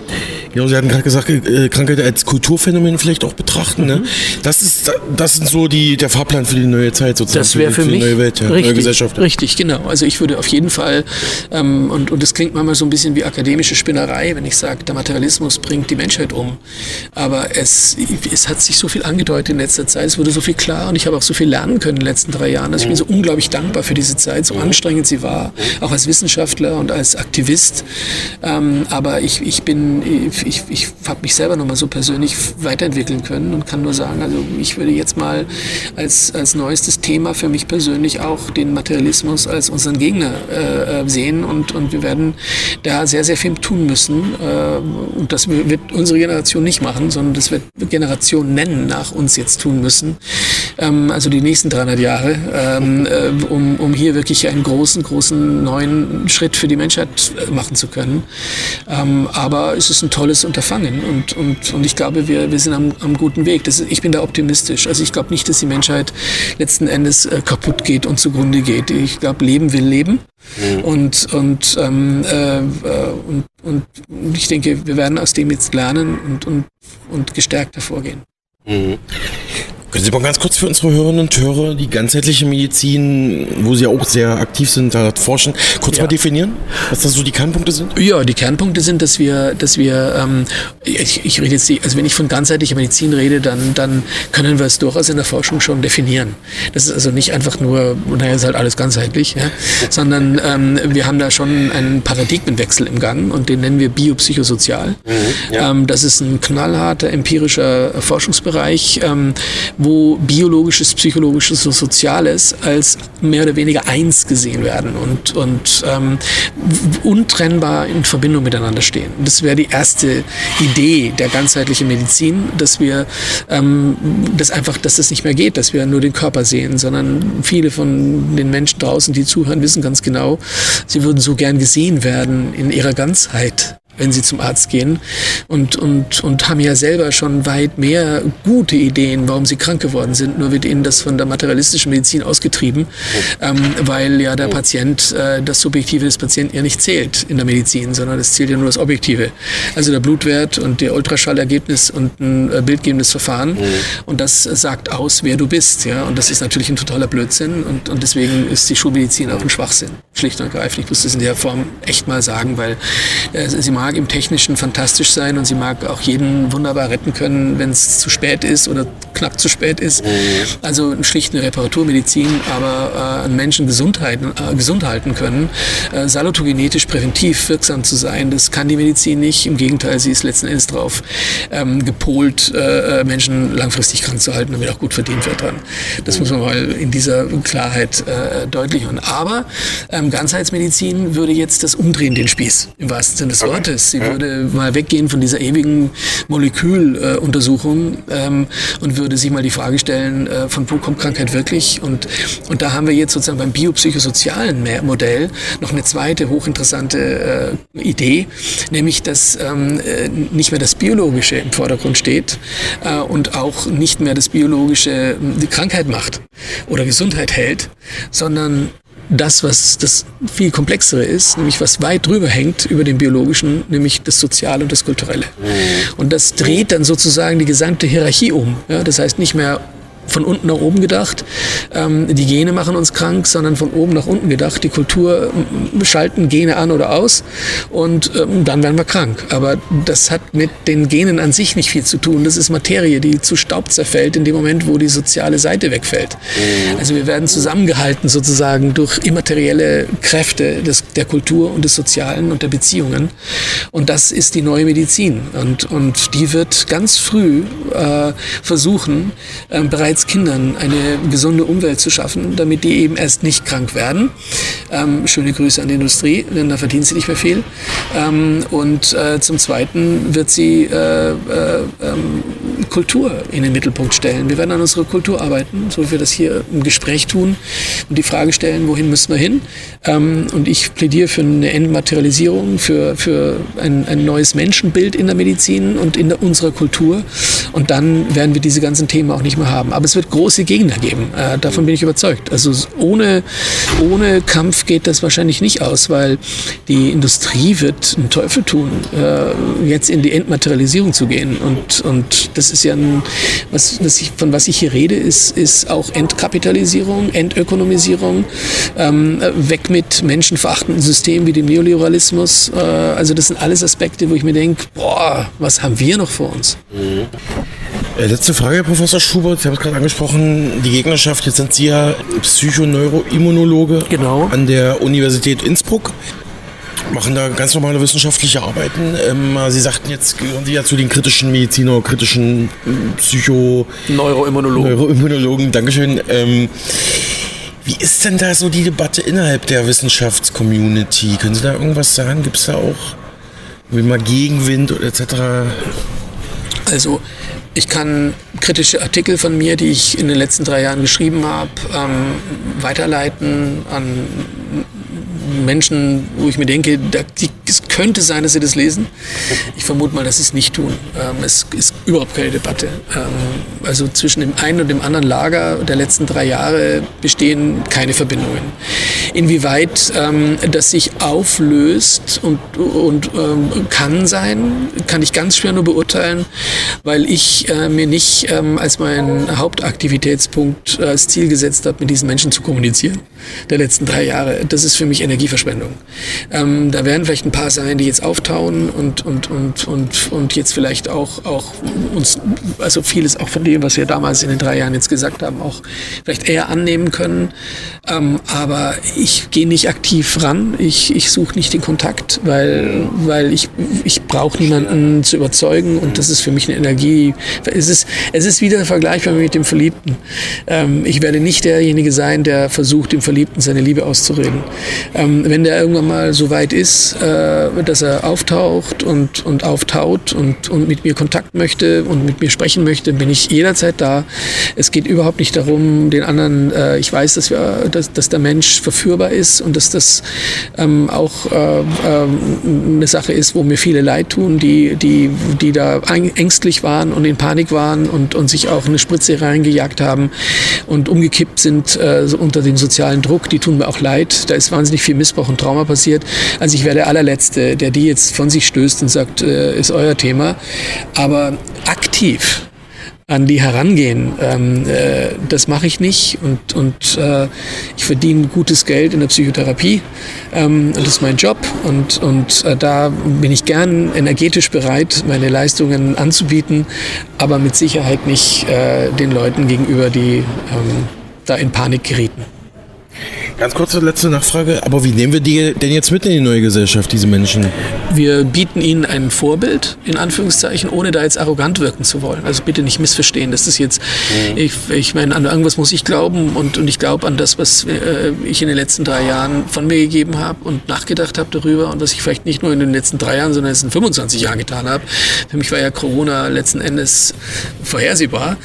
Genau, Sie hatten gerade gesagt, äh, Krankheit als Kulturphänomen vielleicht auch betrachten. Ne? Mhm. Das ist das sind so die der Fahrplan für die neue Zeit sozusagen. Das wäre für, für, für, die neue Welt, ja, richtig, neue Gesellschaft. Richtig, genau. Also ich würde auf jeden Fall ähm, und und es klingt manchmal so ein bisschen wie akademische Spinnerei, wenn ich sage, der Materialismus bringt die Menschheit um. Aber es es hat sich so viel angedeutet in letzter Zeit. Es wurde so viel klar und ich habe auch so viel lernen können in den letzten drei Jahren. Also ich bin so unglaublich dankbar für diese Zeit, so anstrengend sie war, auch als Wissenschaftler und als Aktivist. Ähm, aber ich ich bin ich, ich, ich habe mich selber nochmal so persönlich weiterentwickeln können und kann nur sagen, also ich würde jetzt mal als, als neuestes Thema für mich persönlich auch den Materialismus als unseren Gegner äh, äh sehen und, und wir werden da sehr, sehr viel tun müssen. Äh, und das wird unsere Generation nicht machen, sondern das wird Generationen nach uns jetzt tun müssen. Ähm, also die nächsten 300 Jahre, ähm, äh, um, um hier wirklich einen großen, großen neuen Schritt für die Menschheit äh, machen zu können. Ähm, aber es ist ein tolles Unterfangen und, und, und ich glaube, wir, wir sind am, am guten Weg. Das, ich bin da optimistisch. Also ich glaube nicht, dass die Menschheit letzten Endes äh, kaputt geht und zugrunde geht. Ich glaube, Leben will Leben. Mhm. Und, und, ähm, äh, äh, und, und, ich denke, wir werden aus dem jetzt lernen und, und, und gestärkt hervorgehen. Mhm. Können Sie mal ganz kurz für unsere Hörerinnen und Hörer die ganzheitliche Medizin, wo Sie auch sehr aktiv sind, da forschen, kurz ja. mal definieren, was das so die Kernpunkte sind? Ja, die Kernpunkte sind, dass wir, dass wir, ähm, ich, ich rede jetzt, also wenn ich von ganzheitlicher Medizin rede, dann, dann können wir es durchaus in der Forschung schon definieren. Das ist also nicht einfach nur, naja, ist halt alles ganzheitlich, ja, sondern ähm, wir haben da schon einen Paradigmenwechsel im Gang und den nennen wir biopsychosozial. Mhm, ja. ähm, das ist ein knallharter empirischer Forschungsbereich, ähm, wo biologisches, psychologisches und soziales als mehr oder weniger eins gesehen werden und, und ähm, untrennbar in Verbindung miteinander stehen. Das wäre die erste Idee der ganzheitlichen Medizin, dass wir ähm, das einfach, dass das nicht mehr geht, dass wir nur den Körper sehen, sondern viele von den Menschen draußen, die zuhören, wissen ganz genau, sie würden so gern gesehen werden in ihrer Ganzheit wenn sie zum Arzt gehen und, und, und haben ja selber schon weit mehr gute Ideen, warum sie krank geworden sind. Nur wird ihnen das von der materialistischen Medizin ausgetrieben, ähm, weil ja der Patient, äh, das Subjektive des Patienten ja nicht zählt in der Medizin, sondern es zählt ja nur das Objektive. Also der Blutwert und der Ultraschallergebnis und ein äh, bildgebendes Verfahren. Mhm. Und das sagt aus, wer du bist. Ja? Und das ist natürlich ein totaler Blödsinn und, und deswegen ist die Schulmedizin auch ein Schwachsinn. Schlicht und ergreifend. Ich muss das in der Form echt mal sagen, weil äh, sie mag im Technischen fantastisch sein und sie mag auch jeden wunderbar retten können, wenn es zu spät ist oder knapp zu spät ist. Mhm. Also schlicht eine Reparaturmedizin, aber äh, Menschen Gesundheit, äh, gesund halten können, äh, salutogenetisch präventiv wirksam zu sein, das kann die Medizin nicht. Im Gegenteil, sie ist letzten Endes darauf ähm, gepolt, äh, äh, Menschen langfristig krank zu halten, damit auch gut verdient wird dran. Das muss man mal in dieser Klarheit äh, deutlich machen. Aber ähm, Ganzheitsmedizin würde jetzt das umdrehen, den Spieß, im wahrsten Sinne des Wortes. Praxis. Sie ja. würde mal weggehen von dieser ewigen Moleküluntersuchung äh, ähm, und würde sich mal die Frage stellen, äh, von wo kommt Krankheit wirklich? Und, und da haben wir jetzt sozusagen beim biopsychosozialen Modell noch eine zweite hochinteressante äh, Idee, nämlich dass ähm, äh, nicht mehr das Biologische im Vordergrund steht äh, und auch nicht mehr das Biologische die Krankheit macht oder Gesundheit hält, sondern das, was das viel komplexere ist, nämlich was weit drüber hängt über dem biologischen, nämlich das Soziale und das Kulturelle. Mhm. Und das dreht dann sozusagen die gesamte Hierarchie um. Ja, das heißt nicht mehr von unten nach oben gedacht. Ähm, die Gene machen uns krank, sondern von oben nach unten gedacht. Die Kultur schalten Gene an oder aus und ähm, dann werden wir krank. Aber das hat mit den Genen an sich nicht viel zu tun. Das ist Materie, die zu Staub zerfällt in dem Moment, wo die soziale Seite wegfällt. Mhm. Also wir werden zusammengehalten sozusagen durch immaterielle Kräfte des, der Kultur und des Sozialen und der Beziehungen. Und das ist die neue Medizin. Und, und die wird ganz früh äh, versuchen, äh, bereits bereits Kindern eine gesunde Umwelt zu schaffen, damit die eben erst nicht krank werden. Ähm, schöne Grüße an die Industrie, denn da verdient sie nicht mehr viel. Ähm, und äh, zum Zweiten wird sie äh, äh, ähm, Kultur in den Mittelpunkt stellen. Wir werden an unserer Kultur arbeiten, so wie wir das hier im Gespräch tun und die Frage stellen, wohin müssen wir hin? Ähm, und ich plädiere für eine Entmaterialisierung, für, für ein, ein neues Menschenbild in der Medizin und in der, unserer Kultur. Und dann werden wir diese ganzen Themen auch nicht mehr haben. Aber es wird große Gegner geben. Äh, davon bin ich überzeugt. Also ohne, ohne Kampf geht das wahrscheinlich nicht aus, weil die Industrie wird einen Teufel tun, äh, jetzt in die Entmaterialisierung zu gehen. Und, und das ist ist ja ein, was, was ich, von was ich hier rede, ist, ist auch Entkapitalisierung, Entökonomisierung, ähm, weg mit menschenverachtenden Systemen wie dem Neoliberalismus. Äh, also das sind alles Aspekte, wo ich mir denke, boah, was haben wir noch vor uns? Mhm. Äh, letzte Frage, Herr Professor Schubert. Sie haben es gerade angesprochen, die Gegnerschaft. Jetzt sind Sie ja Psychoneuroimmunologe genau. an der Universität Innsbruck. Machen da ganz normale wissenschaftliche Arbeiten. Ähm, Sie sagten jetzt, gehören Sie ja zu den kritischen Mediziner, kritischen Psycho... Neuroimmunologen. Neuroimmunologen, Dankeschön. Ähm, wie ist denn da so die Debatte innerhalb der Wissenschaftscommunity? Können Sie da irgendwas sagen? Gibt es da auch wie mal Gegenwind oder etc.? Also ich kann kritische Artikel von mir, die ich in den letzten drei Jahren geschrieben habe, ähm, weiterleiten an Menschen, wo ich mir denke, da, die, es könnte sein, dass sie das lesen. Ich vermute mal, dass sie es nicht tun. Ähm, es ist überhaupt keine Debatte. Ähm, also zwischen dem einen und dem anderen Lager der letzten drei Jahre bestehen keine Verbindungen. Inwieweit ähm, das sich auflöst und, und ähm, kann sein, kann ich ganz schwer nur beurteilen, weil ich äh, mir nicht ähm, als mein Hauptaktivitätspunkt äh, als Ziel gesetzt habe, mit diesen Menschen zu kommunizieren der letzten drei Jahre. Das ist für mich Energieverschwendung. Ähm, da werden vielleicht ein paar sein, die jetzt auftauen und, und, und, und, und jetzt vielleicht auch, auch uns, also vieles auch von dem, was wir damals in den drei Jahren jetzt gesagt haben, auch vielleicht eher annehmen können. Ähm, aber ich gehe nicht aktiv ran, ich, ich suche nicht den Kontakt, weil, weil ich, ich brauche niemanden zu überzeugen und das ist für mich eine Energie. Es ist, es ist wieder vergleichbar mit dem Verliebten. Ähm, ich werde nicht derjenige sein, der versucht, dem Verliebten seine Liebe auszureden. Ähm, wenn der irgendwann mal so weit ist, äh, dass er auftaucht und, und auftaut und, und mit mir Kontakt möchte und mit mir sprechen möchte, bin ich jederzeit da. Es geht überhaupt nicht darum, den anderen, äh, ich weiß, dass, wir, dass, dass der Mensch verführbar ist und dass das ähm, auch äh, äh, eine Sache ist, wo mir viele leid tun, die, die, die da ängstlich waren und in Panik waren und, und sich auch eine Spritze reingejagt haben und umgekippt sind äh, unter dem sozialen Druck. Die tun mir auch leid. Da ist wahnsinnig viel Missbrauch und Trauma passiert. Also ich wäre der allerletzte, der die jetzt von sich stößt und sagt, äh, ist euer Thema. Aber aktiv an die herangehen, ähm, äh, das mache ich nicht und, und äh, ich verdiene gutes Geld in der Psychotherapie ähm, und das ist mein Job und, und äh, da bin ich gern energetisch bereit, meine Leistungen anzubieten, aber mit Sicherheit nicht äh, den Leuten gegenüber, die ähm, da in Panik gerieten. Ganz kurze letzte Nachfrage, aber wie nehmen wir die denn jetzt mit in die neue Gesellschaft, diese Menschen? Wir bieten ihnen ein Vorbild, in Anführungszeichen, ohne da jetzt arrogant wirken zu wollen. Also bitte nicht missverstehen, dass das jetzt, mhm. ich, ich meine, an irgendwas muss ich glauben und, und ich glaube an das, was äh, ich in den letzten drei Jahren von mir gegeben habe und nachgedacht habe darüber und was ich vielleicht nicht nur in den letzten drei Jahren, sondern in 25 Jahren getan habe. Für mich war ja Corona letzten Endes vorhersehbar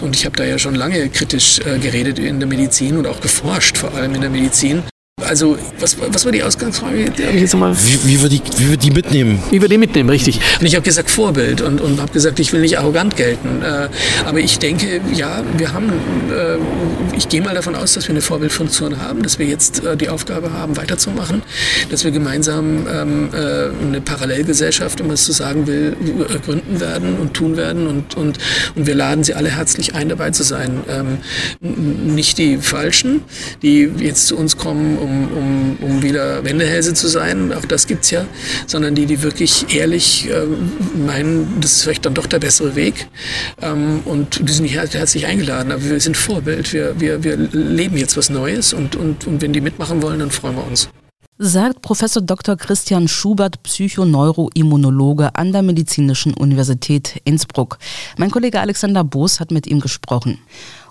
und ich habe da ja schon lange kritisch äh, geredet in der Medizin und auch geforscht, vor allem in der Medizin. Medizin. Also, was, was war die Ausgangsfrage? Die ich jetzt mal wie, wie, wir die, wie wir die mitnehmen? Wie wir die mitnehmen, richtig. Und ich habe gesagt Vorbild und, und habe gesagt, ich will nicht arrogant gelten. Äh, aber ich denke, ja, wir haben, äh, ich gehe mal davon aus, dass wir eine Vorbildfunktion haben, dass wir jetzt äh, die Aufgabe haben, weiterzumachen, dass wir gemeinsam ähm, äh, eine Parallelgesellschaft, wenn man es so sagen will, gründen werden und tun werden. Und, und, und wir laden sie alle herzlich ein, dabei zu sein. Ähm, nicht die Falschen, die jetzt zu uns kommen, um, um, um wieder Wendehälse zu sein, auch das gibt es ja, sondern die, die wirklich ehrlich äh, meinen, das ist vielleicht dann doch der bessere Weg. Ähm, und die sind hier herzlich eingeladen, aber wir sind Vorbild, wir, wir, wir leben jetzt was Neues und, und, und wenn die mitmachen wollen, dann freuen wir uns sagt Professor Dr. Christian Schubert, Psychoneuroimmunologe an der Medizinischen Universität Innsbruck. Mein Kollege Alexander Boos hat mit ihm gesprochen.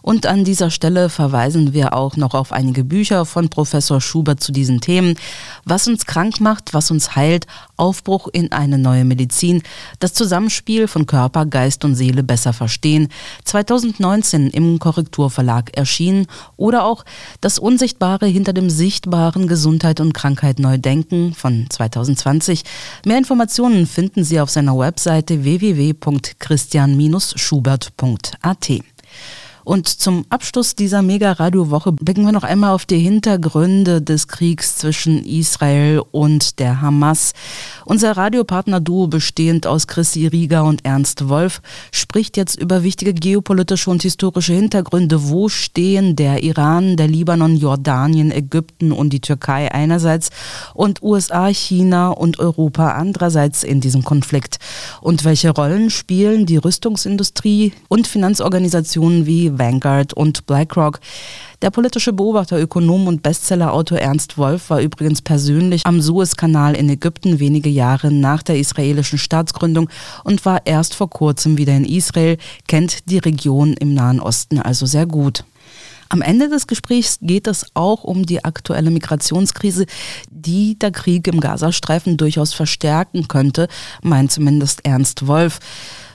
Und an dieser Stelle verweisen wir auch noch auf einige Bücher von Professor Schubert zu diesen Themen. Was uns krank macht, was uns heilt, Aufbruch in eine neue Medizin, das Zusammenspiel von Körper, Geist und Seele besser verstehen, 2019 im Korrekturverlag erschienen oder auch Das Unsichtbare hinter dem Sichtbaren Gesundheit und Krankheit neu denken von 2020. Mehr Informationen finden Sie auf seiner Webseite www.christian-schubert.at. Und zum Abschluss dieser Mega-Radio-Woche blicken wir noch einmal auf die Hintergründe des Kriegs zwischen Israel und der Hamas. Unser Radiopartner-Duo, bestehend aus Chrissy Rieger und Ernst Wolf, spricht jetzt über wichtige geopolitische und historische Hintergründe. Wo stehen der Iran, der Libanon, Jordanien, Ägypten und die Türkei einerseits und USA, China und Europa andererseits in diesem Konflikt? Und welche Rollen spielen die Rüstungsindustrie und Finanzorganisationen wie Vanguard und BlackRock. Der politische Beobachter, Ökonom und Bestsellerautor Ernst Wolf war übrigens persönlich am Suezkanal in Ägypten wenige Jahre nach der israelischen Staatsgründung und war erst vor kurzem wieder in Israel, kennt die Region im Nahen Osten also sehr gut. Am Ende des Gesprächs geht es auch um die aktuelle Migrationskrise, die der Krieg im Gazastreifen durchaus verstärken könnte, meint zumindest Ernst Wolf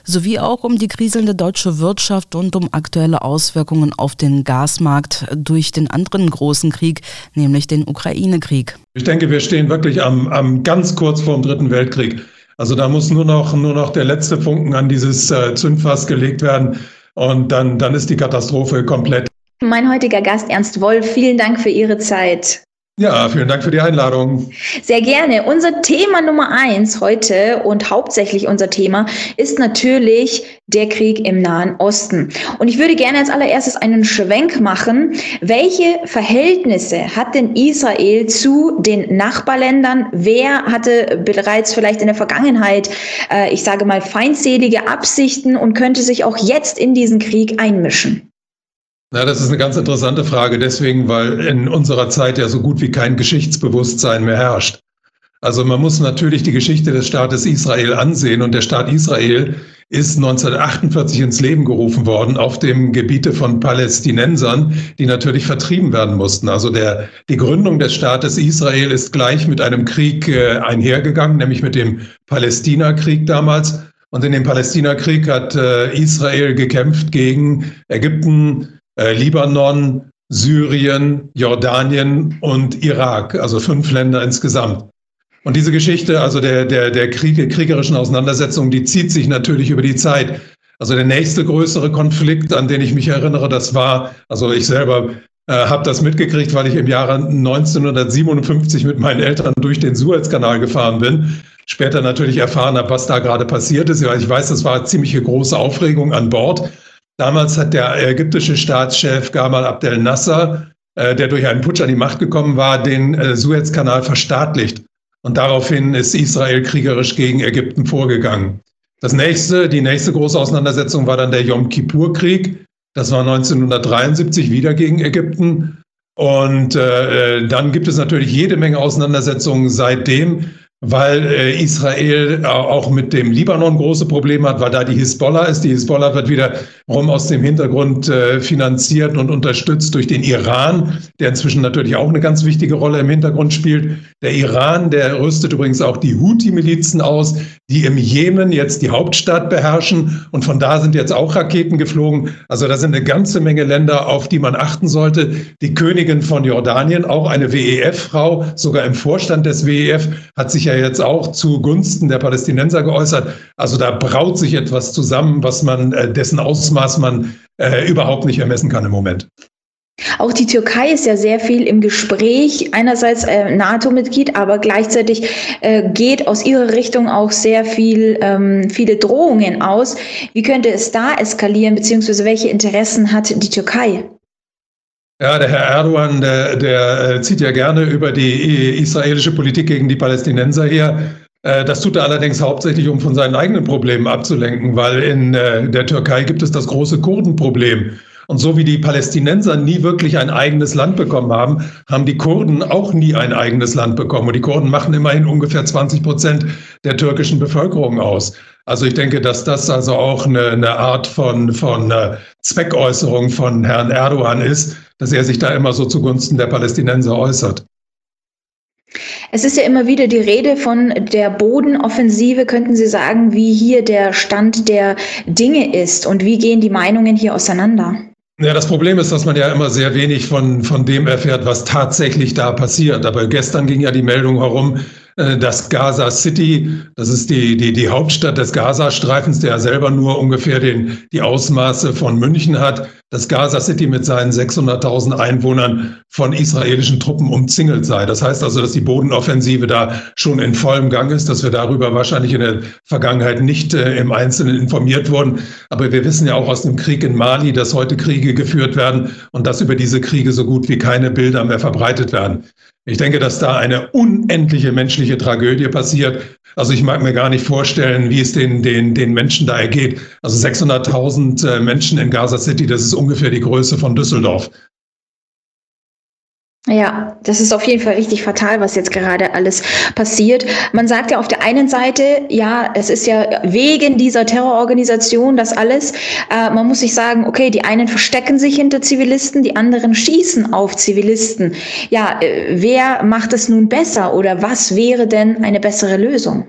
sowie auch um die kriselnde deutsche Wirtschaft und um aktuelle Auswirkungen auf den Gasmarkt durch den anderen großen Krieg, nämlich den Ukraine-Krieg. Ich denke, wir stehen wirklich am, am ganz kurz vor dem Dritten Weltkrieg. Also da muss nur noch, nur noch der letzte Funken an dieses äh, Zündfass gelegt werden und dann, dann ist die Katastrophe komplett. Mein heutiger Gast Ernst Wolf, vielen Dank für Ihre Zeit. Ja, vielen Dank für die Einladung. Sehr gerne. Unser Thema Nummer eins heute und hauptsächlich unser Thema ist natürlich der Krieg im Nahen Osten. Und ich würde gerne als allererstes einen Schwenk machen. Welche Verhältnisse hat denn Israel zu den Nachbarländern? Wer hatte bereits vielleicht in der Vergangenheit, äh, ich sage mal, feindselige Absichten und könnte sich auch jetzt in diesen Krieg einmischen? Na, das ist eine ganz interessante Frage, deswegen, weil in unserer Zeit ja so gut wie kein Geschichtsbewusstsein mehr herrscht. Also man muss natürlich die Geschichte des Staates Israel ansehen und der Staat Israel ist 1948 ins Leben gerufen worden auf dem Gebiete von Palästinensern, die natürlich vertrieben werden mussten. Also der, die Gründung des Staates Israel ist gleich mit einem Krieg äh, einhergegangen, nämlich mit dem Palästinakrieg damals. Und in dem Palästinakrieg hat äh, Israel gekämpft gegen Ägypten, äh, Libanon, Syrien, Jordanien und Irak, also fünf Länder insgesamt. Und diese Geschichte, also der, der, der Krieg, kriegerischen Auseinandersetzung, die zieht sich natürlich über die Zeit. Also der nächste größere Konflikt, an den ich mich erinnere, das war, also ich selber äh, habe das mitgekriegt, weil ich im Jahre 1957 mit meinen Eltern durch den Suezkanal gefahren bin. Später natürlich erfahren habe, was da gerade passiert ist. Ich weiß, das war ziemliche große Aufregung an Bord. Damals hat der ägyptische Staatschef Gamal Abdel Nasser, äh, der durch einen Putsch an die Macht gekommen war, den äh, Suezkanal verstaatlicht. Und daraufhin ist Israel kriegerisch gegen Ägypten vorgegangen. Das nächste, die nächste große Auseinandersetzung war dann der Yom Kippur-Krieg. Das war 1973 wieder gegen Ägypten. Und äh, dann gibt es natürlich jede Menge Auseinandersetzungen seitdem weil äh, Israel äh, auch mit dem Libanon große Probleme hat, weil da die Hisbollah ist. Die Hisbollah wird wiederum aus dem Hintergrund äh, finanziert und unterstützt durch den Iran, der inzwischen natürlich auch eine ganz wichtige Rolle im Hintergrund spielt. Der Iran, der rüstet übrigens auch die Houthi-Milizen aus, die im Jemen jetzt die Hauptstadt beherrschen. Und von da sind jetzt auch Raketen geflogen. Also da sind eine ganze Menge Länder, auf die man achten sollte. Die Königin von Jordanien, auch eine WEF-Frau, sogar im Vorstand des WEF, hat sich ja jetzt auch zugunsten der Palästinenser geäußert. Also da braut sich etwas zusammen, was man, äh, dessen Ausmaß man äh, überhaupt nicht ermessen kann im Moment. Auch die Türkei ist ja sehr viel im Gespräch, einerseits äh, NATO-Mitglied, aber gleichzeitig äh, geht aus ihrer Richtung auch sehr viel, ähm, viele Drohungen aus. Wie könnte es da eskalieren, beziehungsweise welche Interessen hat die Türkei? Ja, der Herr Erdogan, der, der äh, zieht ja gerne über die israelische Politik gegen die Palästinenser her. Äh, das tut er allerdings hauptsächlich, um von seinen eigenen Problemen abzulenken, weil in äh, der Türkei gibt es das große Kurdenproblem. Und so wie die Palästinenser nie wirklich ein eigenes Land bekommen haben, haben die Kurden auch nie ein eigenes Land bekommen. Und die Kurden machen immerhin ungefähr 20 Prozent der türkischen Bevölkerung aus. Also ich denke, dass das also auch eine, eine Art von, von äh, Zweckäußerung von Herrn Erdogan ist, dass er sich da immer so zugunsten der Palästinenser äußert. Es ist ja immer wieder die Rede von der Bodenoffensive. Könnten Sie sagen, wie hier der Stand der Dinge ist und wie gehen die Meinungen hier auseinander? Ja, das Problem ist, dass man ja immer sehr wenig von, von dem erfährt, was tatsächlich da passiert. Aber gestern ging ja die Meldung herum, äh, dass Gaza City, das ist die, die, die Hauptstadt des Gazastreifens, der selber nur ungefähr den, die Ausmaße von München hat, dass Gaza City mit seinen 600.000 Einwohnern von israelischen Truppen umzingelt sei. Das heißt also, dass die Bodenoffensive da schon in vollem Gang ist, dass wir darüber wahrscheinlich in der Vergangenheit nicht äh, im Einzelnen informiert wurden. Aber wir wissen ja auch aus dem Krieg in Mali, dass heute Kriege geführt werden und dass über diese Kriege so gut wie keine Bilder mehr verbreitet werden. Ich denke, dass da eine unendliche menschliche Tragödie passiert. Also ich mag mir gar nicht vorstellen, wie es den, den, den Menschen da ergeht. Also 600.000 äh, Menschen in Gaza City, das ist ungefähr die Größe von Düsseldorf. Ja, das ist auf jeden Fall richtig fatal, was jetzt gerade alles passiert. Man sagt ja auf der einen Seite, ja, es ist ja wegen dieser Terrororganisation das alles. Äh, man muss sich sagen, okay, die einen verstecken sich hinter Zivilisten, die anderen schießen auf Zivilisten. Ja, äh, wer macht es nun besser oder was wäre denn eine bessere Lösung?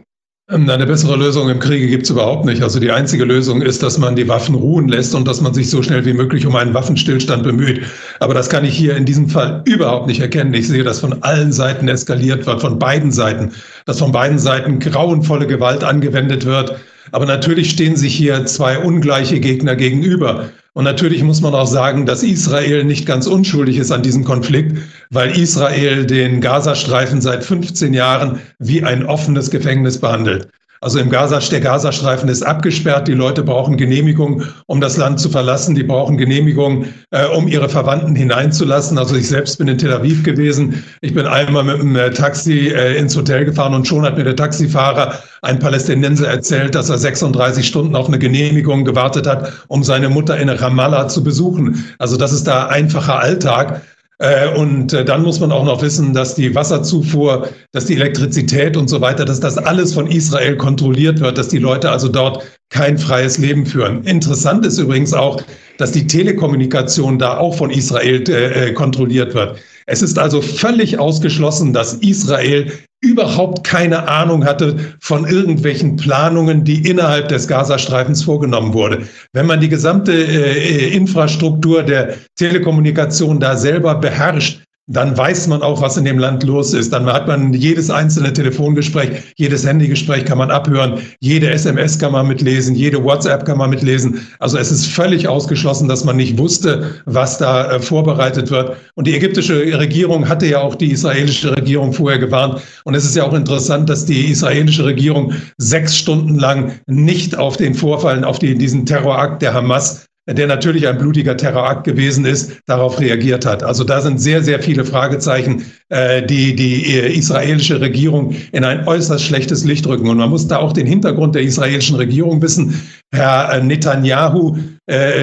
Ähm, eine bessere Lösung im Kriege gibt es überhaupt nicht. Also die einzige Lösung ist, dass man die Waffen ruhen lässt und dass man sich so schnell wie möglich um einen Waffenstillstand bemüht. Aber das kann ich hier in diesem Fall überhaupt nicht erkennen. Ich sehe, dass von allen Seiten eskaliert wird, von beiden Seiten, dass von beiden Seiten grauenvolle Gewalt angewendet wird. Aber natürlich stehen sich hier zwei ungleiche Gegner gegenüber. Und natürlich muss man auch sagen, dass Israel nicht ganz unschuldig ist an diesem Konflikt, weil Israel den Gazastreifen seit 15 Jahren wie ein offenes Gefängnis behandelt. Also im Gaza, der Gazastreifen ist abgesperrt. Die Leute brauchen Genehmigung, um das Land zu verlassen. Die brauchen Genehmigung, äh, um ihre Verwandten hineinzulassen. Also ich selbst bin in Tel Aviv gewesen. Ich bin einmal mit einem äh, Taxi äh, ins Hotel gefahren und schon hat mir der Taxifahrer, ein Palästinenser, erzählt, dass er 36 Stunden auf eine Genehmigung gewartet hat, um seine Mutter in Ramallah zu besuchen. Also das ist da einfacher Alltag. Äh, und äh, dann muss man auch noch wissen, dass die Wasserzufuhr, dass die Elektrizität und so weiter, dass das alles von Israel kontrolliert wird, dass die Leute also dort kein freies Leben führen. Interessant ist übrigens auch, dass die Telekommunikation da auch von Israel äh, kontrolliert wird. Es ist also völlig ausgeschlossen, dass Israel überhaupt keine Ahnung hatte von irgendwelchen Planungen, die innerhalb des Gazastreifens vorgenommen wurde. Wenn man die gesamte äh, Infrastruktur der Telekommunikation da selber beherrscht, dann weiß man auch, was in dem Land los ist. Dann hat man jedes einzelne Telefongespräch, jedes Handygespräch kann man abhören, jede SMS kann man mitlesen, jede WhatsApp kann man mitlesen. Also es ist völlig ausgeschlossen, dass man nicht wusste, was da äh, vorbereitet wird. Und die ägyptische Regierung hatte ja auch die israelische Regierung vorher gewarnt. Und es ist ja auch interessant, dass die israelische Regierung sechs Stunden lang nicht auf den Vorfall, auf die, diesen Terrorakt der Hamas der natürlich ein blutiger Terrorakt gewesen ist, darauf reagiert hat. Also da sind sehr, sehr viele Fragezeichen, äh, die die äh, israelische Regierung in ein äußerst schlechtes Licht rücken. Und man muss da auch den Hintergrund der israelischen Regierung wissen. Herr äh, Netanyahu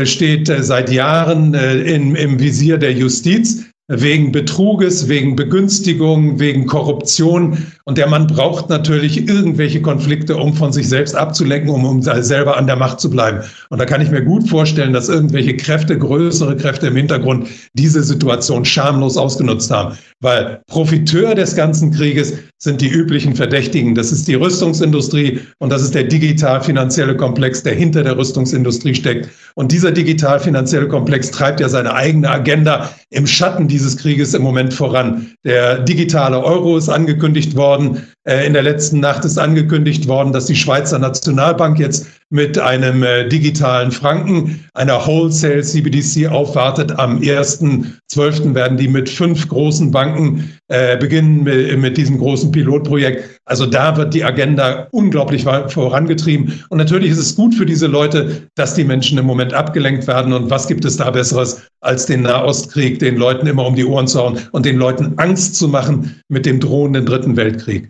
steht seit Jahren im Visier der Justiz wegen Betruges, wegen Begünstigung, wegen Korruption. Und der Mann braucht natürlich irgendwelche Konflikte, um von sich selbst abzulenken, um, um selber an der Macht zu bleiben. Und da kann ich mir gut vorstellen, dass irgendwelche Kräfte, größere Kräfte im Hintergrund diese Situation schamlos ausgenutzt haben. Weil Profiteur des ganzen Krieges sind die üblichen Verdächtigen. Das ist die Rüstungsindustrie und das ist der digital-finanzielle Komplex, der hinter der Rüstungsindustrie steckt. Und dieser digital-finanzielle Komplex treibt ja seine eigene Agenda im Schatten dieses Krieges im Moment voran. Der digitale Euro ist angekündigt worden. Äh, in der letzten Nacht ist angekündigt worden, dass die Schweizer Nationalbank jetzt mit einem äh, digitalen Franken, einer Wholesale CBDC aufwartet. Am 1.12. werden die mit fünf großen Banken äh, beginnen mit, mit diesem großen Pilotprojekt. Also da wird die Agenda unglaublich vorangetrieben. Und natürlich ist es gut für diese Leute, dass die Menschen im Moment abgelenkt werden. Und was gibt es da Besseres, als den Nahostkrieg den Leuten immer um die Ohren zu hauen und den Leuten Angst zu machen mit dem drohenden Dritten Weltkrieg?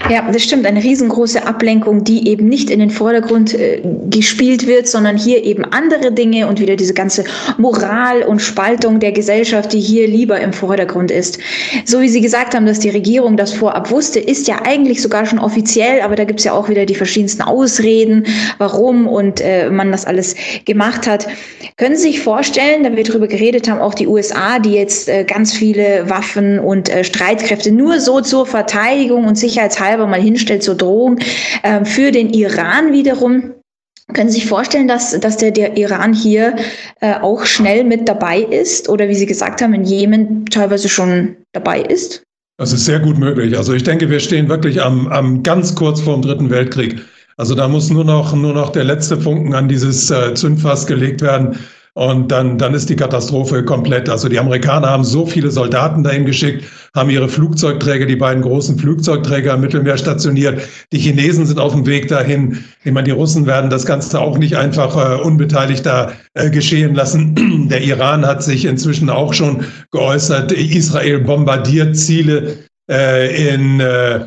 Ja, das stimmt. Eine riesengroße Ablenkung, die eben nicht in den Vordergrund äh, gespielt wird, sondern hier eben andere Dinge und wieder diese ganze Moral und Spaltung der Gesellschaft, die hier lieber im Vordergrund ist. So wie Sie gesagt haben, dass die Regierung das vorab wusste, ist ja eigentlich sogar schon offiziell, aber da gibt's ja auch wieder die verschiedensten Ausreden, warum und äh, man das alles gemacht hat. Können Sie sich vorstellen, da wir darüber geredet haben, auch die USA, die jetzt äh, ganz viele Waffen und äh, Streitkräfte nur so zur Verteidigung und Sicherheitshaltung halber mal hinstellt zur Drohung äh, für den Iran wiederum. Können Sie sich vorstellen, dass, dass der, der Iran hier äh, auch schnell mit dabei ist oder wie Sie gesagt haben, in Jemen teilweise schon dabei ist? Das ist sehr gut möglich. Also ich denke, wir stehen wirklich am, am ganz kurz vor dem Dritten Weltkrieg. Also da muss nur noch, nur noch der letzte Funken an dieses äh, Zündfass gelegt werden. Und dann, dann ist die Katastrophe komplett. Also die Amerikaner haben so viele Soldaten dahin geschickt, haben ihre Flugzeugträger, die beiden großen Flugzeugträger im Mittelmeer stationiert. Die Chinesen sind auf dem Weg dahin. Ich meine, die Russen werden das Ganze auch nicht einfach äh, unbeteiligt da äh, geschehen lassen. Der Iran hat sich inzwischen auch schon geäußert. Israel bombardiert Ziele äh, in, äh,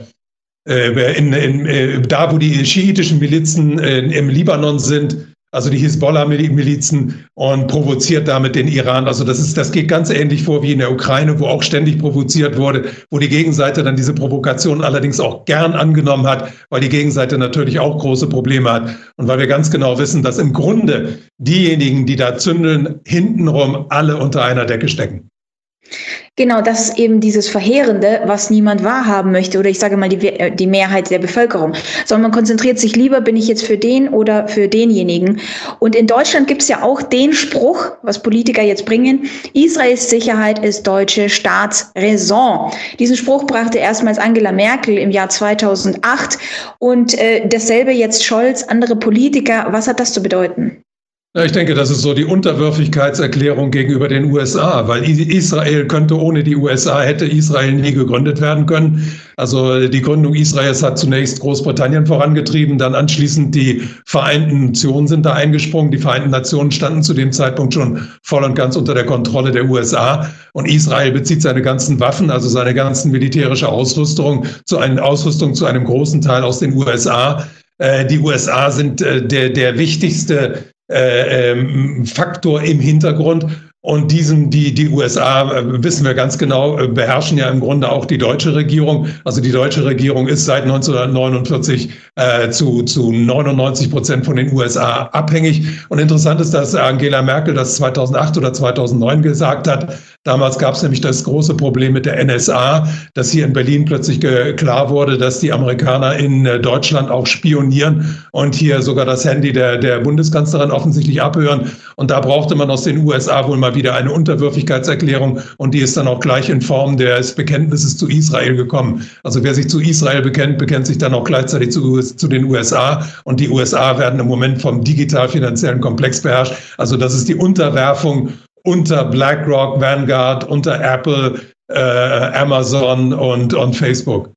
äh, in, in, äh, da, wo die schiitischen Milizen im Libanon sind, also die Hisbollah-Milizen und provoziert damit den Iran. Also das ist, das geht ganz ähnlich vor wie in der Ukraine, wo auch ständig provoziert wurde, wo die Gegenseite dann diese Provokation allerdings auch gern angenommen hat, weil die Gegenseite natürlich auch große Probleme hat und weil wir ganz genau wissen, dass im Grunde diejenigen, die da zündeln, hintenrum alle unter einer Decke stecken. Genau, das ist eben dieses Verheerende, was niemand wahrhaben möchte, oder ich sage mal die, äh, die Mehrheit der Bevölkerung, sondern man konzentriert sich lieber, bin ich jetzt für den oder für denjenigen. Und in Deutschland gibt es ja auch den Spruch, was Politiker jetzt bringen, Israels Sicherheit ist deutsche Staatsräson. Diesen Spruch brachte erstmals Angela Merkel im Jahr 2008 und äh, dasselbe jetzt Scholz, andere Politiker. Was hat das zu bedeuten? Ja, ich denke, das ist so die Unterwürfigkeitserklärung gegenüber den USA, weil Israel könnte ohne die USA, hätte Israel nie gegründet werden können. Also die Gründung Israels hat zunächst Großbritannien vorangetrieben, dann anschließend die Vereinten Nationen sind da eingesprungen. Die Vereinten Nationen standen zu dem Zeitpunkt schon voll und ganz unter der Kontrolle der USA. Und Israel bezieht seine ganzen Waffen, also seine ganzen militärische Ausrüstung, zu einer Ausrüstung zu einem großen Teil aus den USA. Äh, die USA sind äh, der, der wichtigste äh, ähm, Faktor im Hintergrund. Und diesen, die, die USA, äh, wissen wir ganz genau, äh, beherrschen ja im Grunde auch die deutsche Regierung. Also die deutsche Regierung ist seit 1949 äh, zu, zu 99 Prozent von den USA abhängig. Und interessant ist, dass Angela Merkel das 2008 oder 2009 gesagt hat. Damals gab es nämlich das große Problem mit der NSA, dass hier in Berlin plötzlich klar wurde, dass die Amerikaner in äh, Deutschland auch spionieren und hier sogar das Handy der, der Bundeskanzlerin offensichtlich abhören. Und da brauchte man aus den USA wohl mal wieder eine Unterwürfigkeitserklärung und die ist dann auch gleich in Form des Bekenntnisses zu Israel gekommen. Also wer sich zu Israel bekennt, bekennt sich dann auch gleichzeitig zu, zu den USA und die USA werden im Moment vom digital-finanziellen Komplex beherrscht. Also das ist die Unterwerfung unter BlackRock, Vanguard, unter Apple, äh, Amazon und, und Facebook.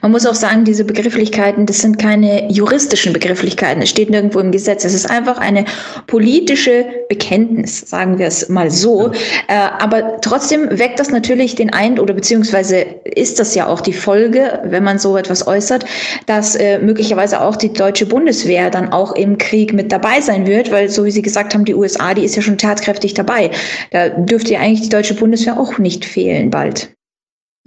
Man muss auch sagen, diese Begrifflichkeiten, das sind keine juristischen Begrifflichkeiten. Es steht nirgendwo im Gesetz. Es ist einfach eine politische Bekenntnis, sagen wir es mal so. Ja. Äh, aber trotzdem weckt das natürlich den Eindruck, oder beziehungsweise ist das ja auch die Folge, wenn man so etwas äußert, dass äh, möglicherweise auch die deutsche Bundeswehr dann auch im Krieg mit dabei sein wird, weil, so wie Sie gesagt haben, die USA, die ist ja schon tatkräftig dabei. Da dürfte ja eigentlich die deutsche Bundeswehr auch nicht fehlen bald.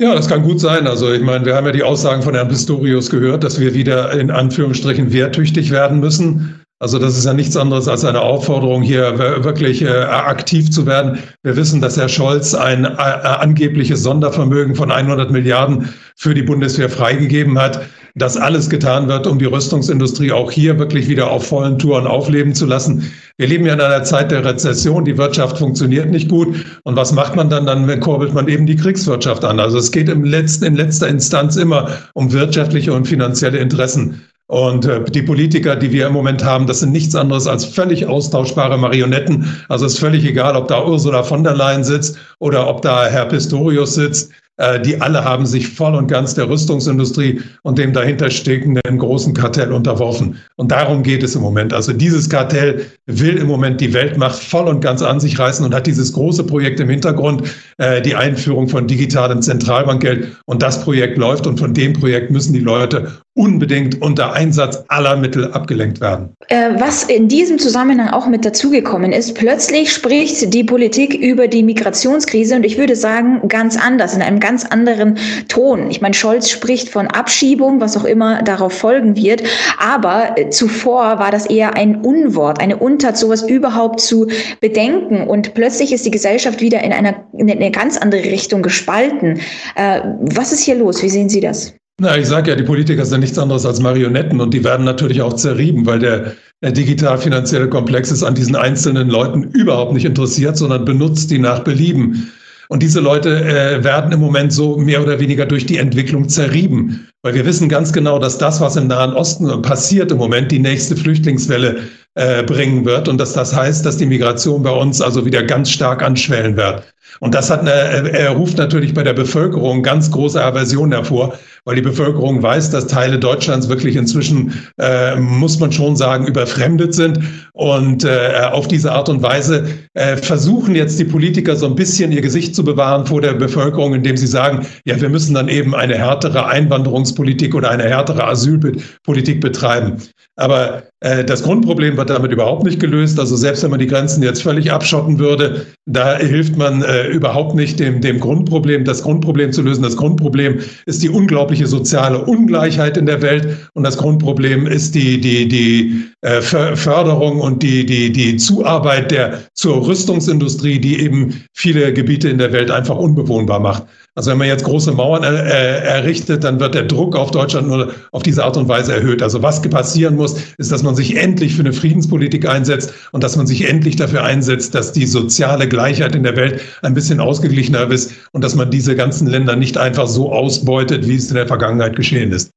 Ja, das kann gut sein. Also ich meine, wir haben ja die Aussagen von Herrn Pistorius gehört, dass wir wieder in Anführungsstrichen wehrtüchtig werden müssen. Also das ist ja nichts anderes als eine Aufforderung, hier wirklich äh, aktiv zu werden. Wir wissen, dass Herr Scholz ein äh, angebliches Sondervermögen von 100 Milliarden für die Bundeswehr freigegeben hat dass alles getan wird, um die Rüstungsindustrie auch hier wirklich wieder auf vollen Touren aufleben zu lassen. Wir leben ja in einer Zeit der Rezession, die Wirtschaft funktioniert nicht gut. Und was macht man dann? Dann kurbelt man eben die Kriegswirtschaft an. Also es geht im letzten, in letzter Instanz immer um wirtschaftliche und finanzielle Interessen. Und äh, die Politiker, die wir im Moment haben, das sind nichts anderes als völlig austauschbare Marionetten. Also es ist völlig egal, ob da Ursula von der Leyen sitzt oder ob da Herr Pistorius sitzt. Äh, die alle haben sich voll und ganz der Rüstungsindustrie und dem dahinter steckenden großen Kartell unterworfen. Und darum geht es im Moment. Also dieses Kartell will im Moment die Weltmacht voll und ganz an sich reißen und hat dieses große Projekt im Hintergrund, äh, die Einführung von digitalem Zentralbankgeld. Und das Projekt läuft und von dem Projekt müssen die Leute unbedingt unter Einsatz aller Mittel abgelenkt werden. Äh, was in diesem Zusammenhang auch mit dazugekommen ist, plötzlich spricht die Politik über die Migrationskrise und ich würde sagen, ganz anders, in einem ganz anderen Ton. Ich meine, Scholz spricht von Abschiebung, was auch immer darauf folgen wird, aber äh, zuvor war das eher ein Unwort, eine Untat, sowas überhaupt zu bedenken und plötzlich ist die Gesellschaft wieder in, einer, in eine ganz andere Richtung gespalten. Äh, was ist hier los? Wie sehen Sie das? Na, ich sage ja, die Politiker sind nichts anderes als Marionetten und die werden natürlich auch zerrieben, weil der, der digital-finanzielle Komplex ist an diesen einzelnen Leuten überhaupt nicht interessiert, sondern benutzt die nach Belieben. Und diese Leute äh, werden im Moment so mehr oder weniger durch die Entwicklung zerrieben. Weil wir wissen ganz genau, dass das, was im Nahen Osten passiert im Moment, die nächste Flüchtlingswelle äh, bringen wird. Und dass das heißt, dass die Migration bei uns also wieder ganz stark anschwellen wird. Und das hat eine, er ruft natürlich bei der Bevölkerung ganz große Aversion hervor, weil die Bevölkerung weiß, dass Teile Deutschlands wirklich inzwischen, äh, muss man schon sagen, überfremdet sind. Und äh, auf diese Art und Weise äh, versuchen jetzt die Politiker so ein bisschen ihr Gesicht zu bewahren vor der Bevölkerung, indem sie sagen, ja, wir müssen dann eben eine härtere Einwanderungspolitik oder eine härtere Asylpolitik betreiben. Aber äh, das Grundproblem wird damit überhaupt nicht gelöst. Also selbst wenn man die Grenzen jetzt völlig abschotten würde, da hilft man äh, überhaupt nicht dem, dem Grundproblem, das Grundproblem zu lösen. Das Grundproblem ist die unglaubliche soziale Ungleichheit in der Welt und das Grundproblem ist die, die, die äh, Förderung und die, die, die Zuarbeit der, zur Rüstungsindustrie, die eben viele Gebiete in der Welt einfach unbewohnbar macht. Also wenn man jetzt große Mauern äh, errichtet, dann wird der Druck auf Deutschland nur auf diese Art und Weise erhöht. Also was passieren muss, ist, dass man sich endlich für eine Friedenspolitik einsetzt und dass man sich endlich dafür einsetzt, dass die soziale Gleichheit in der Welt ein bisschen ausgeglichener ist und dass man diese ganzen Länder nicht einfach so ausbeutet, wie es in der Vergangenheit geschehen ist.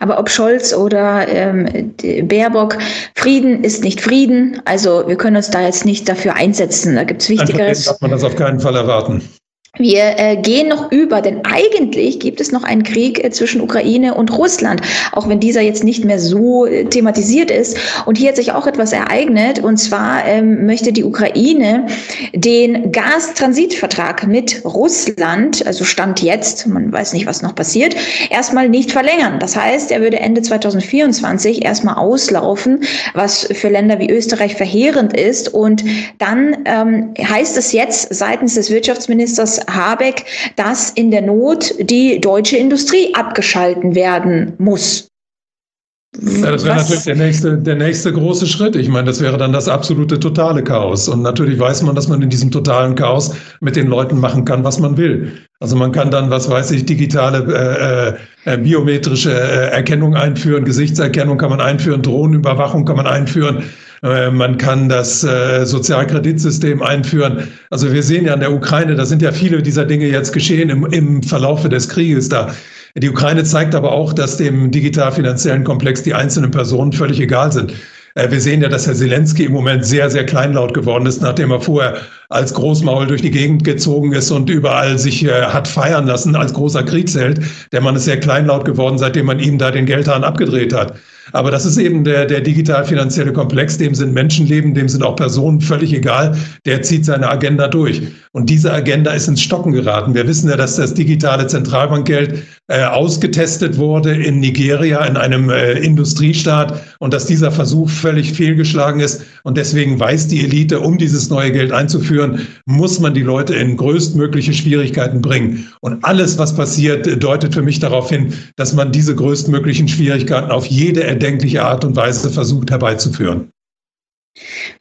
Aber ob Scholz oder ähm, Baerbock, Frieden ist nicht Frieden. Also wir können uns da jetzt nicht dafür einsetzen. Da gibt es Wichtigeres. Darf man das auf keinen Fall erwarten. Wir äh, gehen noch über, denn eigentlich gibt es noch einen Krieg äh, zwischen Ukraine und Russland, auch wenn dieser jetzt nicht mehr so äh, thematisiert ist. Und hier hat sich auch etwas ereignet, und zwar ähm, möchte die Ukraine den Gastransitvertrag mit Russland, also Stand jetzt, man weiß nicht, was noch passiert, erstmal nicht verlängern. Das heißt, er würde Ende 2024 erstmal auslaufen, was für Länder wie Österreich verheerend ist. Und dann ähm, heißt es jetzt seitens des Wirtschaftsministers Habeck, dass in der Not die deutsche Industrie abgeschalten werden muss. Ja, das wäre natürlich der nächste, der nächste große Schritt. Ich meine, das wäre dann das absolute totale Chaos. Und natürlich weiß man, dass man in diesem totalen Chaos mit den Leuten machen kann, was man will. Also man kann dann, was weiß ich, digitale äh, äh, biometrische äh, Erkennung einführen, Gesichtserkennung kann man einführen, Drohnenüberwachung kann man einführen. Äh, man kann das äh, Sozialkreditsystem einführen. Also wir sehen ja in der Ukraine, da sind ja viele dieser Dinge jetzt geschehen im, im Verlaufe des Krieges da. Die Ukraine zeigt aber auch, dass dem digital-finanziellen Komplex die einzelnen Personen völlig egal sind. Äh, wir sehen ja, dass Herr Zelensky im Moment sehr, sehr kleinlaut geworden ist, nachdem er vorher als Großmaul durch die Gegend gezogen ist und überall sich hat feiern lassen als großer Kriegsheld. Der Mann ist sehr kleinlaut geworden, seitdem man ihm da den Geldhahn abgedreht hat. Aber das ist eben der, der digital-finanzielle Komplex, dem sind Menschenleben, dem sind auch Personen völlig egal. Der zieht seine Agenda durch. Und diese Agenda ist ins Stocken geraten. Wir wissen ja, dass das digitale Zentralbankgeld äh, ausgetestet wurde in Nigeria, in einem äh, Industriestaat, und dass dieser Versuch völlig fehlgeschlagen ist. Und deswegen weiß die Elite, um dieses neue Geld einzuführen, muss man die Leute in größtmögliche Schwierigkeiten bringen. Und alles, was passiert, deutet für mich darauf hin, dass man diese größtmöglichen Schwierigkeiten auf jede erdenkliche Art und Weise versucht herbeizuführen.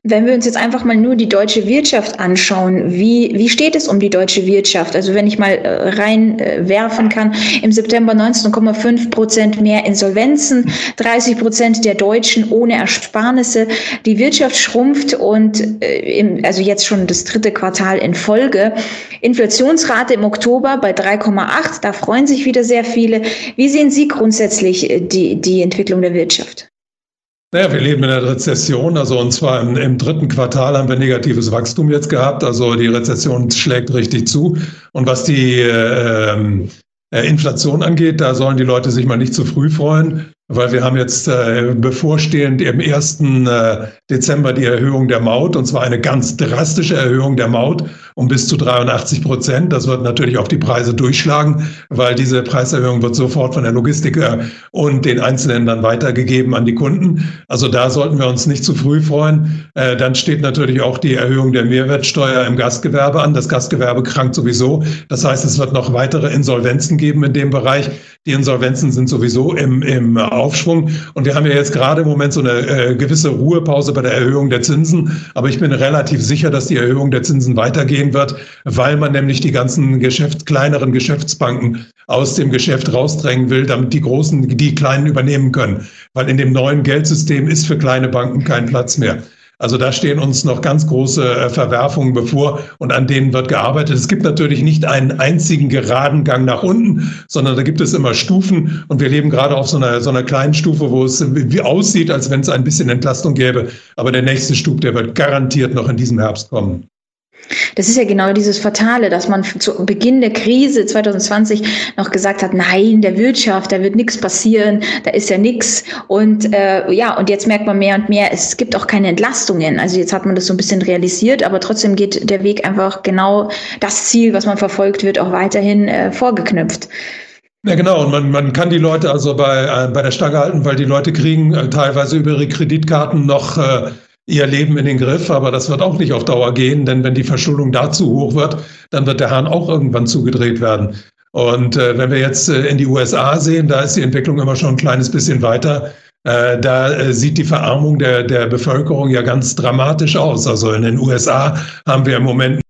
Wenn wir uns jetzt einfach mal nur die deutsche Wirtschaft anschauen, wie, wie steht es um die deutsche Wirtschaft? Also wenn ich mal äh, reinwerfen kann, im September 19,5 Prozent mehr Insolvenzen, 30 Prozent der Deutschen ohne Ersparnisse. Die Wirtschaft schrumpft und äh, im, also jetzt schon das dritte Quartal in Folge. Inflationsrate im Oktober bei 3,8, da freuen sich wieder sehr viele. Wie sehen Sie grundsätzlich äh, die, die Entwicklung der Wirtschaft? Naja, wir leben in einer Rezession, also und zwar im, im, dritten Quartal haben wir negatives Wachstum jetzt gehabt, also die Rezession schlägt richtig zu. Und was die äh, äh, Inflation angeht, da sollen die Leute sich mal nicht zu früh freuen weil wir haben jetzt äh, bevorstehend im 1. Äh, Dezember die Erhöhung der Maut, und zwar eine ganz drastische Erhöhung der Maut um bis zu 83 Prozent. Das wird natürlich auf die Preise durchschlagen, weil diese Preiserhöhung wird sofort von der Logistik äh, und den Einzelländern weitergegeben an die Kunden. Also da sollten wir uns nicht zu früh freuen. Äh, dann steht natürlich auch die Erhöhung der Mehrwertsteuer im Gastgewerbe an. Das Gastgewerbe krankt sowieso. Das heißt, es wird noch weitere Insolvenzen geben in dem Bereich. Die Insolvenzen sind sowieso im, im Aufschwung. Und wir haben ja jetzt gerade im Moment so eine äh, gewisse Ruhepause bei der Erhöhung der Zinsen. Aber ich bin relativ sicher, dass die Erhöhung der Zinsen weitergehen wird, weil man nämlich die ganzen Geschäfts-, kleineren Geschäftsbanken aus dem Geschäft rausdrängen will, damit die großen die kleinen übernehmen können. Weil in dem neuen Geldsystem ist für kleine Banken kein Platz mehr. Also da stehen uns noch ganz große äh, Verwerfungen bevor und an denen wird gearbeitet. Es gibt natürlich nicht einen einzigen geraden Gang nach unten, sondern da gibt es immer Stufen und wir leben gerade auf so einer, so einer kleinen Stufe, wo es wie aussieht, als wenn es ein bisschen Entlastung gäbe. Aber der nächste Stub, der wird garantiert noch in diesem Herbst kommen. Das ist ja genau dieses Fatale, dass man zu Beginn der Krise 2020 noch gesagt hat, nein, der Wirtschaft, da wird nichts passieren, da ist ja nichts. Und äh, ja, und jetzt merkt man mehr und mehr, es gibt auch keine Entlastungen. Also jetzt hat man das so ein bisschen realisiert, aber trotzdem geht der Weg einfach genau das Ziel, was man verfolgt, wird auch weiterhin äh, vorgeknüpft. Ja, genau. Und man, man kann die Leute also bei, äh, bei der Stange halten, weil die Leute kriegen äh, teilweise über ihre Kreditkarten noch äh, ihr Leben in den Griff, aber das wird auch nicht auf Dauer gehen, denn wenn die Verschuldung da zu hoch wird, dann wird der Hahn auch irgendwann zugedreht werden. Und äh, wenn wir jetzt äh, in die USA sehen, da ist die Entwicklung immer schon ein kleines bisschen weiter. Äh, da äh, sieht die Verarmung der, der Bevölkerung ja ganz dramatisch aus. Also in den USA haben wir im Moment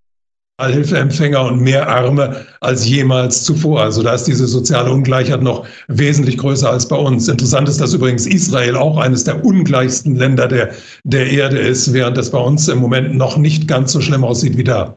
Hilfeempfänger und mehr Arme als jemals zuvor. Also da ist diese soziale Ungleichheit noch wesentlich größer als bei uns. Interessant ist, dass übrigens Israel auch eines der ungleichsten Länder der, der Erde ist, während es bei uns im Moment noch nicht ganz so schlimm aussieht wie da.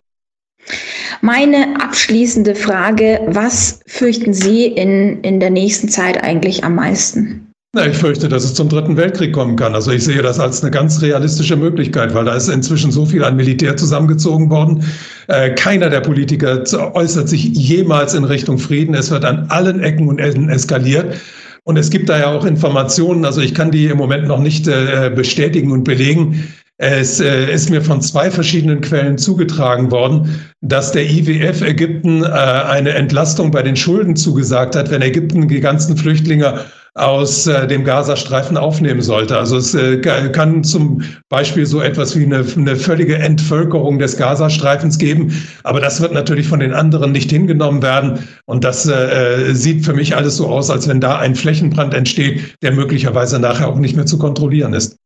Meine abschließende Frage, was fürchten Sie in, in der nächsten Zeit eigentlich am meisten? Na, ich fürchte, dass es zum Dritten Weltkrieg kommen kann. Also ich sehe das als eine ganz realistische Möglichkeit, weil da ist inzwischen so viel an Militär zusammengezogen worden. Äh, keiner der Politiker äußert sich jemals in Richtung Frieden. Es wird an allen Ecken und Enden eskaliert. Und es gibt da ja auch Informationen, also ich kann die im Moment noch nicht äh, bestätigen und belegen. Es äh, ist mir von zwei verschiedenen Quellen zugetragen worden, dass der IWF Ägypten eine Entlastung bei den Schulden zugesagt hat, wenn Ägypten die ganzen Flüchtlinge aus äh, dem Gazastreifen aufnehmen sollte. Also es äh, kann zum Beispiel so etwas wie eine, eine völlige Entvölkerung des Gazastreifens geben, aber das wird natürlich von den anderen nicht hingenommen werden. Und das äh, sieht für mich alles so aus, als wenn da ein Flächenbrand entsteht, der möglicherweise nachher auch nicht mehr zu kontrollieren ist.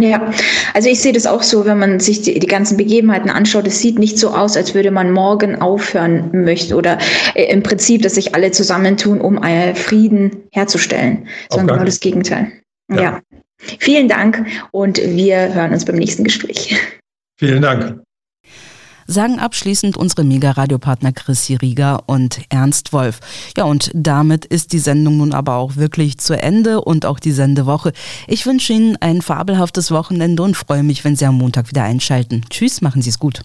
Ja, also ich sehe das auch so, wenn man sich die, die, ganzen Begebenheiten anschaut. Es sieht nicht so aus, als würde man morgen aufhören möchte oder äh, im Prinzip, dass sich alle zusammentun, um einen Frieden herzustellen, sondern genau das Gegenteil. Ja. ja. Vielen Dank und wir hören uns beim nächsten Gespräch. Vielen Dank sagen abschließend unsere Mega-Radiopartner Chrissy Rieger und Ernst Wolf. Ja, und damit ist die Sendung nun aber auch wirklich zu Ende und auch die Sendewoche. Ich wünsche Ihnen ein fabelhaftes Wochenende und freue mich, wenn Sie am Montag wieder einschalten. Tschüss, machen Sie es gut.